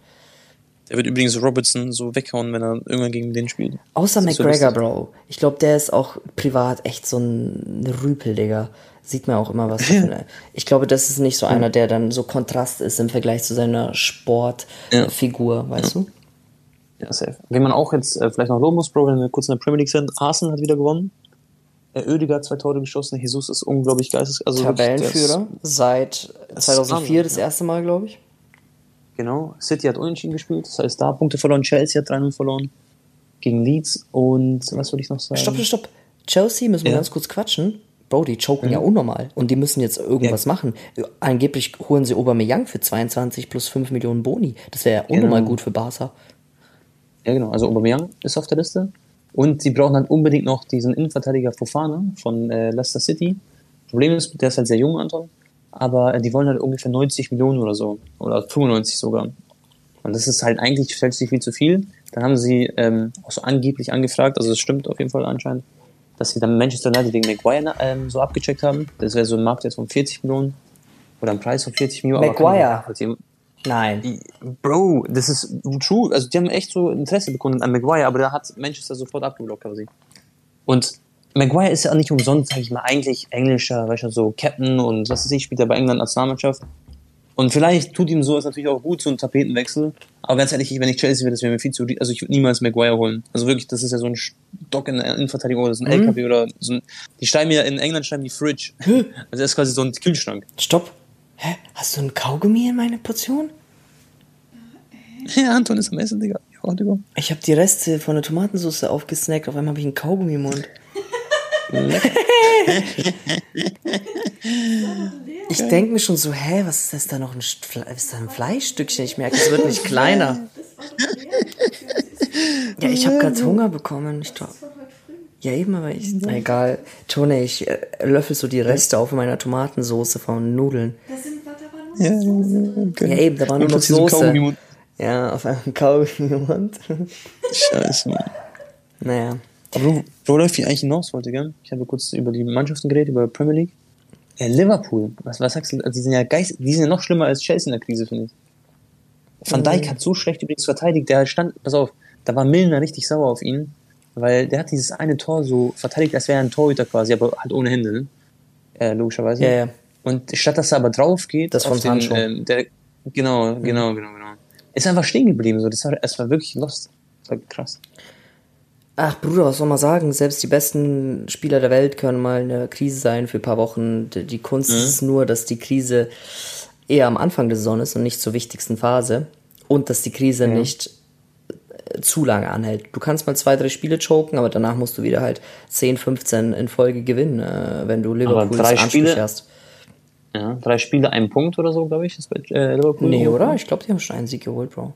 Der wird übrigens Robertson so weghauen, wenn er irgendwann gegen den spielt. Außer McGregor, Bro. Ich glaube, der ist auch privat echt so ein Rüpel, Digga. Sieht man auch immer was. Ja. Ich glaube, das ist nicht so einer, der dann so Kontrast ist im Vergleich zu seiner Sportfigur, ja. weißt ja. du? Ja, safe. Wenn man auch jetzt äh, vielleicht noch loben muss, Bro, wenn wir kurz in der Premier League sind, Arsenal hat wieder gewonnen. Äh, Oediger hat zwei Tore geschossen, Jesus ist unglaublich geistes. Also Tabellenführer seit 2004 das erste Mal, glaube ich. Genau. City hat unentschieden gespielt, das heißt, da Punkte verloren. Chelsea hat 3-0 verloren gegen Leeds. Und was wollte ich noch sagen? Stopp, stopp, stopp. Chelsea müssen wir ja. ganz kurz quatschen. Bro, die choken mhm. ja unnormal. Und die müssen jetzt irgendwas ja. machen. Angeblich holen sie Aubameyang für 22 plus 5 Millionen Boni. Das wäre ja unnormal genau. gut für Barca. Ja, genau. Also Aubameyang ist auf der Liste. Und sie brauchen dann unbedingt noch diesen Innenverteidiger Fofana von äh, Leicester City. Problem ist, der ist halt sehr jung, Anton aber die wollen halt ungefähr 90 Millionen oder so, oder 95 sogar. Und das ist halt eigentlich stellt sich viel zu viel. Dann haben sie ähm, auch so angeblich angefragt, also es stimmt auf jeden Fall anscheinend, dass sie dann Manchester United wegen Maguire ähm, so abgecheckt haben. Das wäre so ein Markt jetzt von 40 Millionen oder ein Preis von 40 Millionen. Maguire? Nein. Die, Bro, das ist true. Also die haben echt so Interesse bekundet an Maguire, aber da hat Manchester sofort abgeblockt quasi. Und Maguire ist ja auch nicht umsonst, sag ich mal, eigentlich englischer, weißt du, so Captain und was weiß ich, spielt er bei England Nationalmannschaft. Und vielleicht tut ihm sowas natürlich auch gut, so ein Tapetenwechsel. Aber ganz ehrlich, wenn ich Chelsea wäre, das wäre mir viel zu, also ich würde niemals Maguire holen. Also wirklich, das ist ja so ein Stock in der Innenverteidigung oder so ein mhm. LKW oder so ein, die schreiben ja in England schreiben die Fridge. Also das ist quasi so ein Kühlschrank. Stopp. Hä? Hast du ein Kaugummi in meine Portion? Ja, Anton ist am Essen, Digga. Ja, Digga. Ich habe die Reste von der Tomatensauce aufgesnackt, auf einmal habe ich einen Kaugummi im Mund. ich denke mir schon so, hä, was ist das da noch ein, ist da ein Fleischstückchen? Ich merke, es wird nicht kleiner. Ja, ich habe gerade Hunger bekommen. Ich glaub, ja, eben, aber ich. Na, egal. Tone, ich äh, löffel so die Reste auf meiner Tomatensauce von Nudeln. Das sind, ja, okay. ja, eben, da war nur noch Soße. Ja, auf einem Kaugummi im Mund. Scheiße, Mann. Naja. Aber wo, läuft die eigentlich hinaus, wollte gern? Ich habe kurz über die Mannschaften geredet, über Premier League. Ja, Liverpool. Was, was sagst du? Also die sind ja geist, die sind ja noch schlimmer als Chelsea in der Krise, finde ich. Van Dijk hat so schlecht übrigens verteidigt. Der stand, pass auf, da war Milner richtig sauer auf ihn, weil der hat dieses eine Tor so verteidigt, als wäre er ein Torhüter quasi, aber halt ohne Hände, ne? Äh, logischerweise. Ja, ja. Und statt dass er aber drauf geht, das von den, ähm, der, genau, mhm. genau, genau, genau. Ist einfach stehen geblieben, so. Das war, es war wirklich lost. Das war krass. Ach Bruder, was soll man sagen? Selbst die besten Spieler der Welt können mal eine Krise sein für ein paar Wochen. Die Kunst mhm. ist nur, dass die Krise eher am Anfang der Saison ist und nicht zur wichtigsten Phase. Und dass die Krise ja. nicht äh, zu lange anhält. Du kannst mal zwei, drei Spiele choken, aber danach musst du wieder halt 10, 15 in Folge gewinnen, äh, wenn du Liverpool drei Spiele hast. Ja, drei Spiele, ein Punkt oder so, glaube ich, ist bei äh, Liverpool. Nee, oder? Ich glaube, die haben schon einen Sieg geholt, Bro.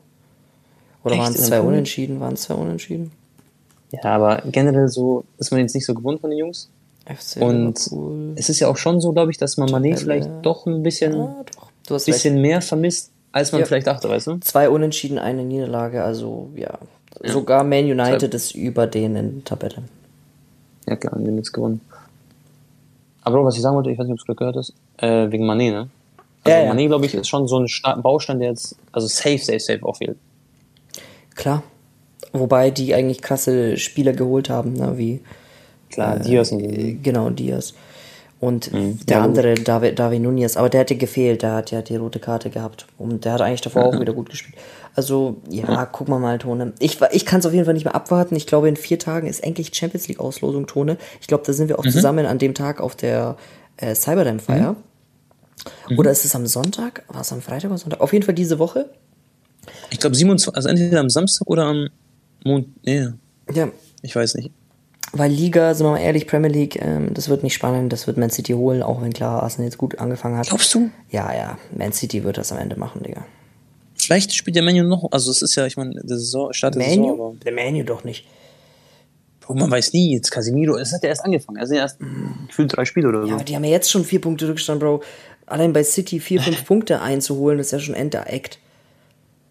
Oder waren es zwei Unentschieden? Waren es zwei Unentschieden? Ja, aber generell so ist man jetzt nicht so gewohnt von den Jungs. FC und cool. es ist ja auch schon so, glaube ich, dass man Mané vielleicht doch ein bisschen, ja, doch. bisschen mehr vermisst, als man ja. vielleicht dachte, weißt du? Zwei Unentschieden, eine Niederlage, also ja. ja. Sogar Man United Zwei. ist über den in der Tabelle. Ja, klar, haben jetzt gewonnen. Aber was ich sagen wollte, ich weiß nicht, ob es gehört hast, äh, wegen Mané, ne? Also ja, Mané, glaube ich, ist schon so ein Baustein, der jetzt, also safe, safe, safe auch fehlt. Klar, Wobei die eigentlich krasse Spieler geholt haben, ne, wie. Klar, äh, Diaz. Und genau, Diaz. Und mhm. der ja, andere, David, David Nunez, aber der hätte gefehlt, der hat ja die rote Karte gehabt. Und der hat eigentlich davor mhm. auch wieder gut gespielt. Also, ja, mhm. guck mal mal, Tone. Ich, ich kann es auf jeden Fall nicht mehr abwarten. Ich glaube, in vier Tagen ist endlich Champions League-Auslosung, Tone. Ich glaube, da sind wir auch mhm. zusammen an dem Tag auf der äh, Cyberdam-Feier. Mhm. Oder ist es am Sonntag? War es am Freitag oder Sonntag? Auf jeden Fall diese Woche. Ich glaube, 27, also entweder am Samstag oder am Mond, nee. Ja. Ich weiß nicht. Weil Liga, sind wir mal ehrlich, Premier League, ähm, das wird nicht spannend, das wird Man City holen, auch wenn klar Arsenal jetzt gut angefangen hat. Glaubst du? Ja, ja, Man City wird das am Ende machen, Digga. Vielleicht spielt der Menu noch, also es ist ja, ich meine, der Saison, Start der Saison, aber... Der Menu doch nicht. Oh, man weiß nie, jetzt Casemiro, es hat ja erst angefangen, also erst gefühlt drei Spiele oder so. Ja, aber die haben ja jetzt schon vier Punkte Rückstand, Bro. Allein bei City vier, fünf Punkte einzuholen, das ist ja schon Entereckt.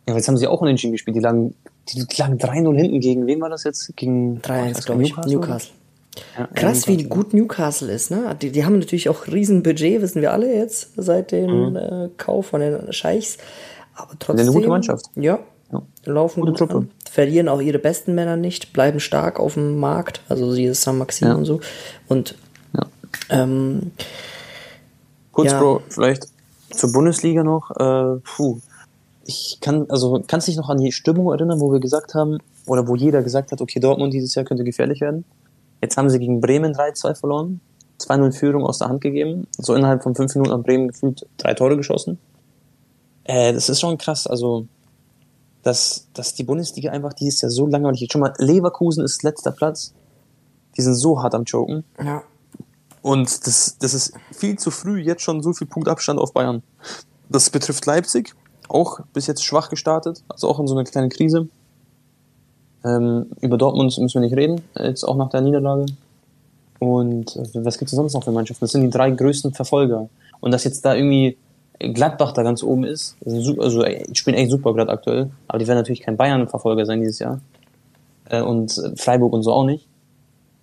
Ja, jetzt haben sie auch unentschieden gespielt, die lagen die lagen 3-0 hinten gegen wen war das jetzt? Gegen 3-1, glaube ich. Newcastle. Newcastle. Ja, Krass, wie gut Newcastle ist, ne? Die, die haben natürlich auch riesen Budget, wissen wir alle jetzt, seit dem mhm. äh, Kauf von den Scheichs. Aber trotzdem. Eine gute Mannschaft. Ja. ja. Laufen gute Truppe. An, verlieren auch ihre besten Männer nicht, bleiben stark auf dem Markt, also sie ist San Maxim ja. und so. Und ähm, Kurz, Bro, vielleicht zur Bundesliga noch. Äh, puh ich kann, also kannst du dich noch an die Stimmung erinnern, wo wir gesagt haben, oder wo jeder gesagt hat, okay, Dortmund dieses Jahr könnte gefährlich werden. Jetzt haben sie gegen Bremen 3-2 verloren, 2-0 Führung aus der Hand gegeben, so innerhalb von fünf Minuten an Bremen gefühlt drei Tore geschossen. Äh, das ist schon krass, also dass, dass die Bundesliga einfach dieses Jahr so langweilig ist. Schon mal, Leverkusen ist letzter Platz. Die sind so hart am Choken. Ja. Und das, das ist viel zu früh, jetzt schon so viel Punktabstand auf Bayern. Das betrifft Leipzig, auch bis jetzt schwach gestartet, also auch in so einer kleinen Krise. Ähm, über Dortmund müssen wir nicht reden, jetzt auch nach der Niederlage. Und äh, was gibt es sonst noch für Mannschaften? Das sind die drei größten Verfolger. Und dass jetzt da irgendwie Gladbach da ganz oben ist, also, also die spielen echt super gerade aktuell, aber die werden natürlich kein Bayern-Verfolger sein dieses Jahr. Äh, und Freiburg und so auch nicht.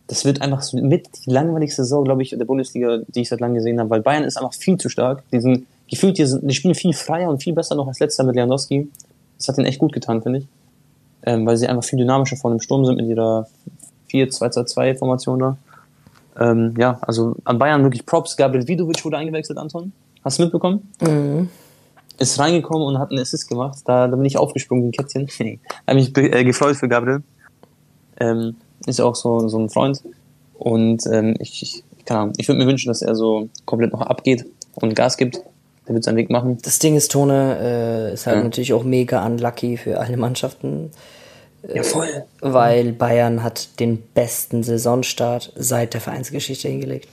Das wird einfach mit die langweiligste Saison, glaube ich, der Bundesliga, die ich seit langem gesehen habe, weil Bayern ist einfach viel zu stark. Die sind gefühlt, die, die spielen viel freier und viel besser noch als letzter mit Lewandowski. Das hat ihnen echt gut getan, finde ich. Ähm, weil sie einfach viel dynamischer vor dem Sturm sind mit ihrer 4-2-2-2-Formation da. Ähm, ja, also an Bayern wirklich Props. Gabriel Vidovic wurde eingewechselt, Anton. Hast du mitbekommen? Mhm. Ist reingekommen und hat einen Assist gemacht. Da, da bin ich aufgesprungen wie ein Kätzchen. Habe mich äh, gefreut für Gabriel. Ähm, ist auch so, so ein Freund. Und ähm, ich, ich, ich würde mir wünschen, dass er so komplett noch abgeht und Gas gibt. Der wird seinen Weg machen. Das Ding ist, Tone äh, ist halt ja. natürlich auch mega unlucky für alle Mannschaften. Ja, voll. Weil Bayern hat den besten Saisonstart seit der Vereinsgeschichte hingelegt.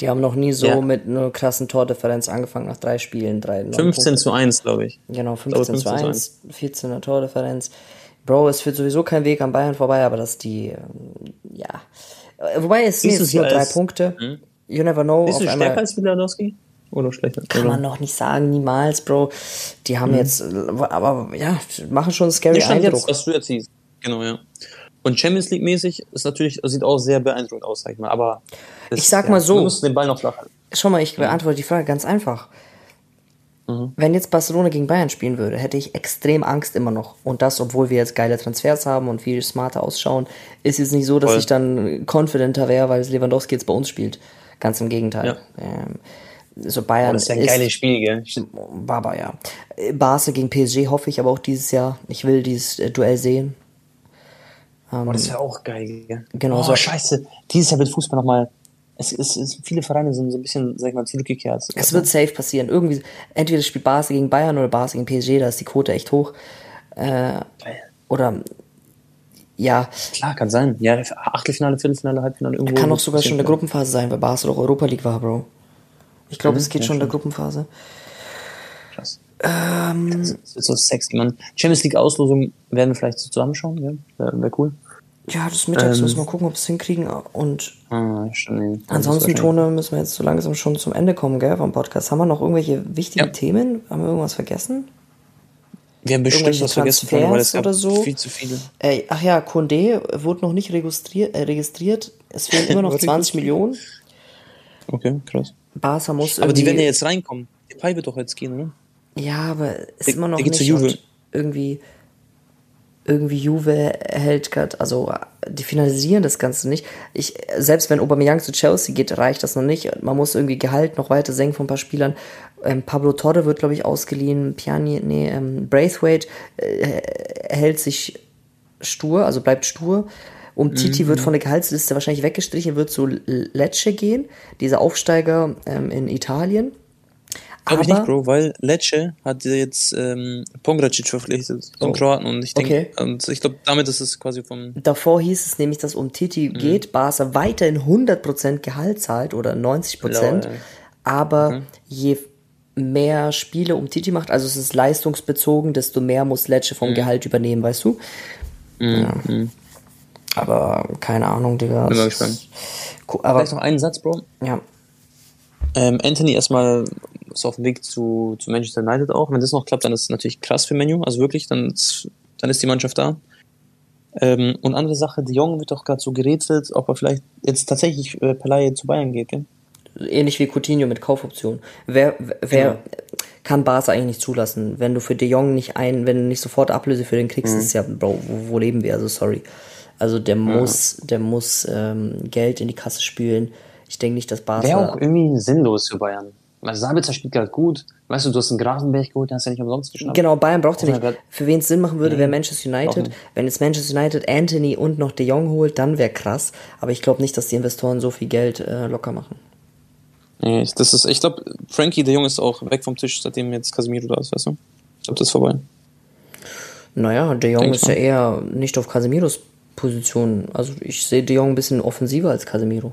Die haben noch nie so ja. mit einer krassen Tordifferenz angefangen nach drei Spielen. Drei, 15 Punkte. zu 1, glaube ich. Genau, 15, 15 zu 1, 14er Tordifferenz. Bro, es führt sowieso kein Weg an Bayern vorbei, aber dass die, ähm, ja. Wobei es sind nur drei Punkte. Hm? You never know. Bist du stärker einmal, als Lewandowski? Oder schlechter? Kann oder? man noch nicht sagen, niemals, Bro. Die haben mhm. jetzt, aber ja, machen schon einen scary Nicht Eindruck. Jetzt, was du jetzt siehst. Genau, ja. Und Champions League mäßig ist natürlich, sieht auch sehr beeindruckend aus, sag ich mal. Aber ich sag mal so. Du musst den Ball noch flach halten. Schau mal, ich beantworte die Frage ganz einfach. Mhm. Wenn jetzt Barcelona gegen Bayern spielen würde, hätte ich extrem Angst immer noch. Und das, obwohl wir jetzt geile Transfers haben und viel smarter ausschauen, ist jetzt nicht so, dass Voll. ich dann confidenter wäre, weil Lewandowski jetzt bei uns spielt. Ganz im Gegenteil. Ja. Ähm, so Bayern. Oh, das ist ja ein geiles Spiel, gell? Baba, ja. Barca gegen PSG hoffe ich aber auch dieses Jahr. Ich will dieses äh, Duell sehen. Ähm, oh, das wäre auch geil, gell? Genau. Oh, so. scheiße. Dieses Jahr wird Fußball nochmal. Es, es, es, viele Vereine sind so ein bisschen, sag ich mal, zurückgekehrt. Es wird safe passieren. Irgendwie, entweder spielt Barca gegen Bayern oder Barca gegen PSG, da ist die Quote echt hoch. Äh, oder ja. Klar, kann sein. Ja, Achtelfinale, Viertelfinale, Halbfinale irgendwo. Kann auch sogar schon in der Gruppenphase sein, weil Barca doch Europa League war, Bro. Ich glaube, mhm, es geht schon in der Gruppenphase. Krass. Ähm, das wird so sexy, man. Champions League Auslosung werden wir vielleicht so zusammenschauen, ja? Wäre wär cool. Ja, das mittags ähm, müssen wir gucken, ob wir es hinkriegen. Und ah, stimmt, ansonsten, Tone, müssen wir jetzt so langsam schon zum Ende kommen, gell, vom Podcast. Haben wir noch irgendwelche wichtigen ja. Themen? Haben wir irgendwas vergessen? Wir haben bestimmt was vergessen, von, weil es oder so. viel zu viele. Äh, ach ja, Condé wurde noch nicht registriert. Äh, registriert. Es fehlen immer noch 20 Millionen. Okay, krass. Barca muss Aber die werden ja jetzt reinkommen. Der Pai wird doch jetzt gehen, oder? Ja, aber ist der, immer noch nicht. Juve. irgendwie irgendwie Juve hält gerade, also die finalisieren das Ganze nicht. Ich, selbst wenn Aubameyang zu Chelsea geht, reicht das noch nicht. Man muss irgendwie Gehalt noch weiter senken von ein paar Spielern. Ähm, Pablo Torre wird, glaube ich, ausgeliehen. Piani, nee, ähm, Braithwaite äh, hält sich stur, also bleibt stur. Um Titi mhm. wird von der Gehaltsliste wahrscheinlich weggestrichen, wird zu Lecce gehen, dieser Aufsteiger ähm, in Italien. Glaube ich nicht, Bro, weil Lecce hat jetzt ähm, Pongracic verpflichtet, so oh. Kroaten. Und ich denke, okay. und ich glaube, damit ist es quasi vom. Davor hieß es nämlich, dass um Titi mhm. geht, Barca weiterhin 100% Gehalt zahlt oder 90%. Blau. Aber mhm. je mehr Spiele um Titi macht, also es ist leistungsbezogen, desto mehr muss Lecce vom mhm. Gehalt übernehmen, weißt du? Mhm. Ja. Aber keine Ahnung, Digga. Bin mal gespannt. Aber Vielleicht noch einen Satz, Bro. Ja. Ähm, Anthony erstmal ist auf dem Weg zu, zu Manchester United auch. Wenn das noch klappt, dann ist es natürlich krass für Menu. Also wirklich, dann ist, dann ist die Mannschaft da. Ähm, und andere Sache, De Jong wird doch gerade so gerätselt, ob er vielleicht jetzt tatsächlich äh, Pelay zu Bayern geht, gell? Ähnlich wie Coutinho mit Kaufoption. Wer, wer genau. kann Barca eigentlich nicht zulassen? Wenn du für De Jong nicht ein, wenn du nicht sofort Ablöse für den kriegst, mhm. ist ja, Bro, wo, wo leben wir? Also sorry. Also der muss, der muss ähm, Geld in die Kasse spülen. Ich denke nicht, dass Barca. Wäre auch irgendwie sinnlos für Bayern. Also Sabitzer spielt gerade gut. Weißt du, du hast einen Grasenberg geholt, den hast du ja nicht umsonst geschnappt. Genau, Bayern braucht ja nicht. Für wen es Sinn machen würde, wäre Manchester United. Wenn jetzt Manchester United Anthony und noch De Jong holt, dann wäre krass. Aber ich glaube nicht, dass die Investoren so viel Geld äh, locker machen. Nee, das ist, ich glaube, Frankie De Jong ist auch weg vom Tisch, seitdem jetzt Casemiro da ist, weißt du? Ich glaube, das ist vorbei. Naja, De Jong Denk ist ja eher nicht auf Casemiros Position. Also ich sehe De Jong ein bisschen offensiver als Casemiro.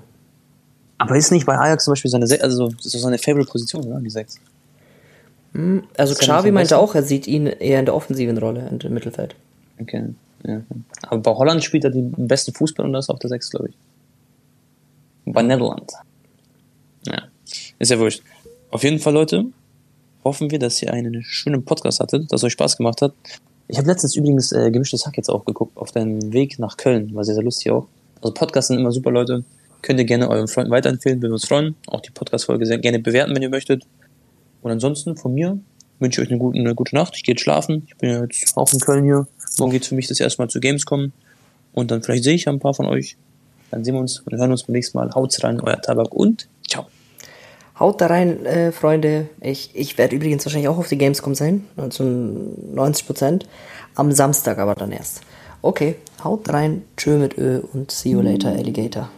Aber ist nicht bei Ajax zum Beispiel seine, also so seine Favorite-Position, oder? Die 6. Hm, also Xavi meinte auch, er sieht ihn eher in der offensiven Rolle im Mittelfeld. Okay. Ja. Aber bei Holland spielt er den besten Fußball und das ist auf der 6, glaube ich. Bei Netherland. Ja. Ist ja wurscht. Auf jeden Fall, Leute, hoffen wir, dass ihr einen schönen Podcast hattet, dass euch Spaß gemacht hat. Ich habe letztens übrigens äh, gemischtes Hack jetzt auch geguckt, auf deinem Weg nach Köln. War sehr, sehr lustig auch. Also Podcasts sind immer super, Leute. Könnt ihr gerne euren Freunden weiterempfehlen, würden wir uns freuen. Auch die Podcast-Folge sehr gerne bewerten, wenn ihr möchtet. Und ansonsten von mir wünsche ich euch eine gute, eine gute Nacht. Ich gehe jetzt schlafen. Ich bin jetzt auch in Köln hier. Morgen geht's für mich das erste Mal zu Gamescom. Und dann vielleicht sehe ich ein paar von euch. Dann sehen wir uns und hören uns beim nächsten Mal. Haut's rein, euer Tabak und ciao. Haut da rein, äh, Freunde. Ich, ich werde übrigens wahrscheinlich auch auf die Gamescom sein, also 90 Prozent. Am Samstag aber dann erst. Okay, haut rein, tschö mit Ö und see you later, Alligator.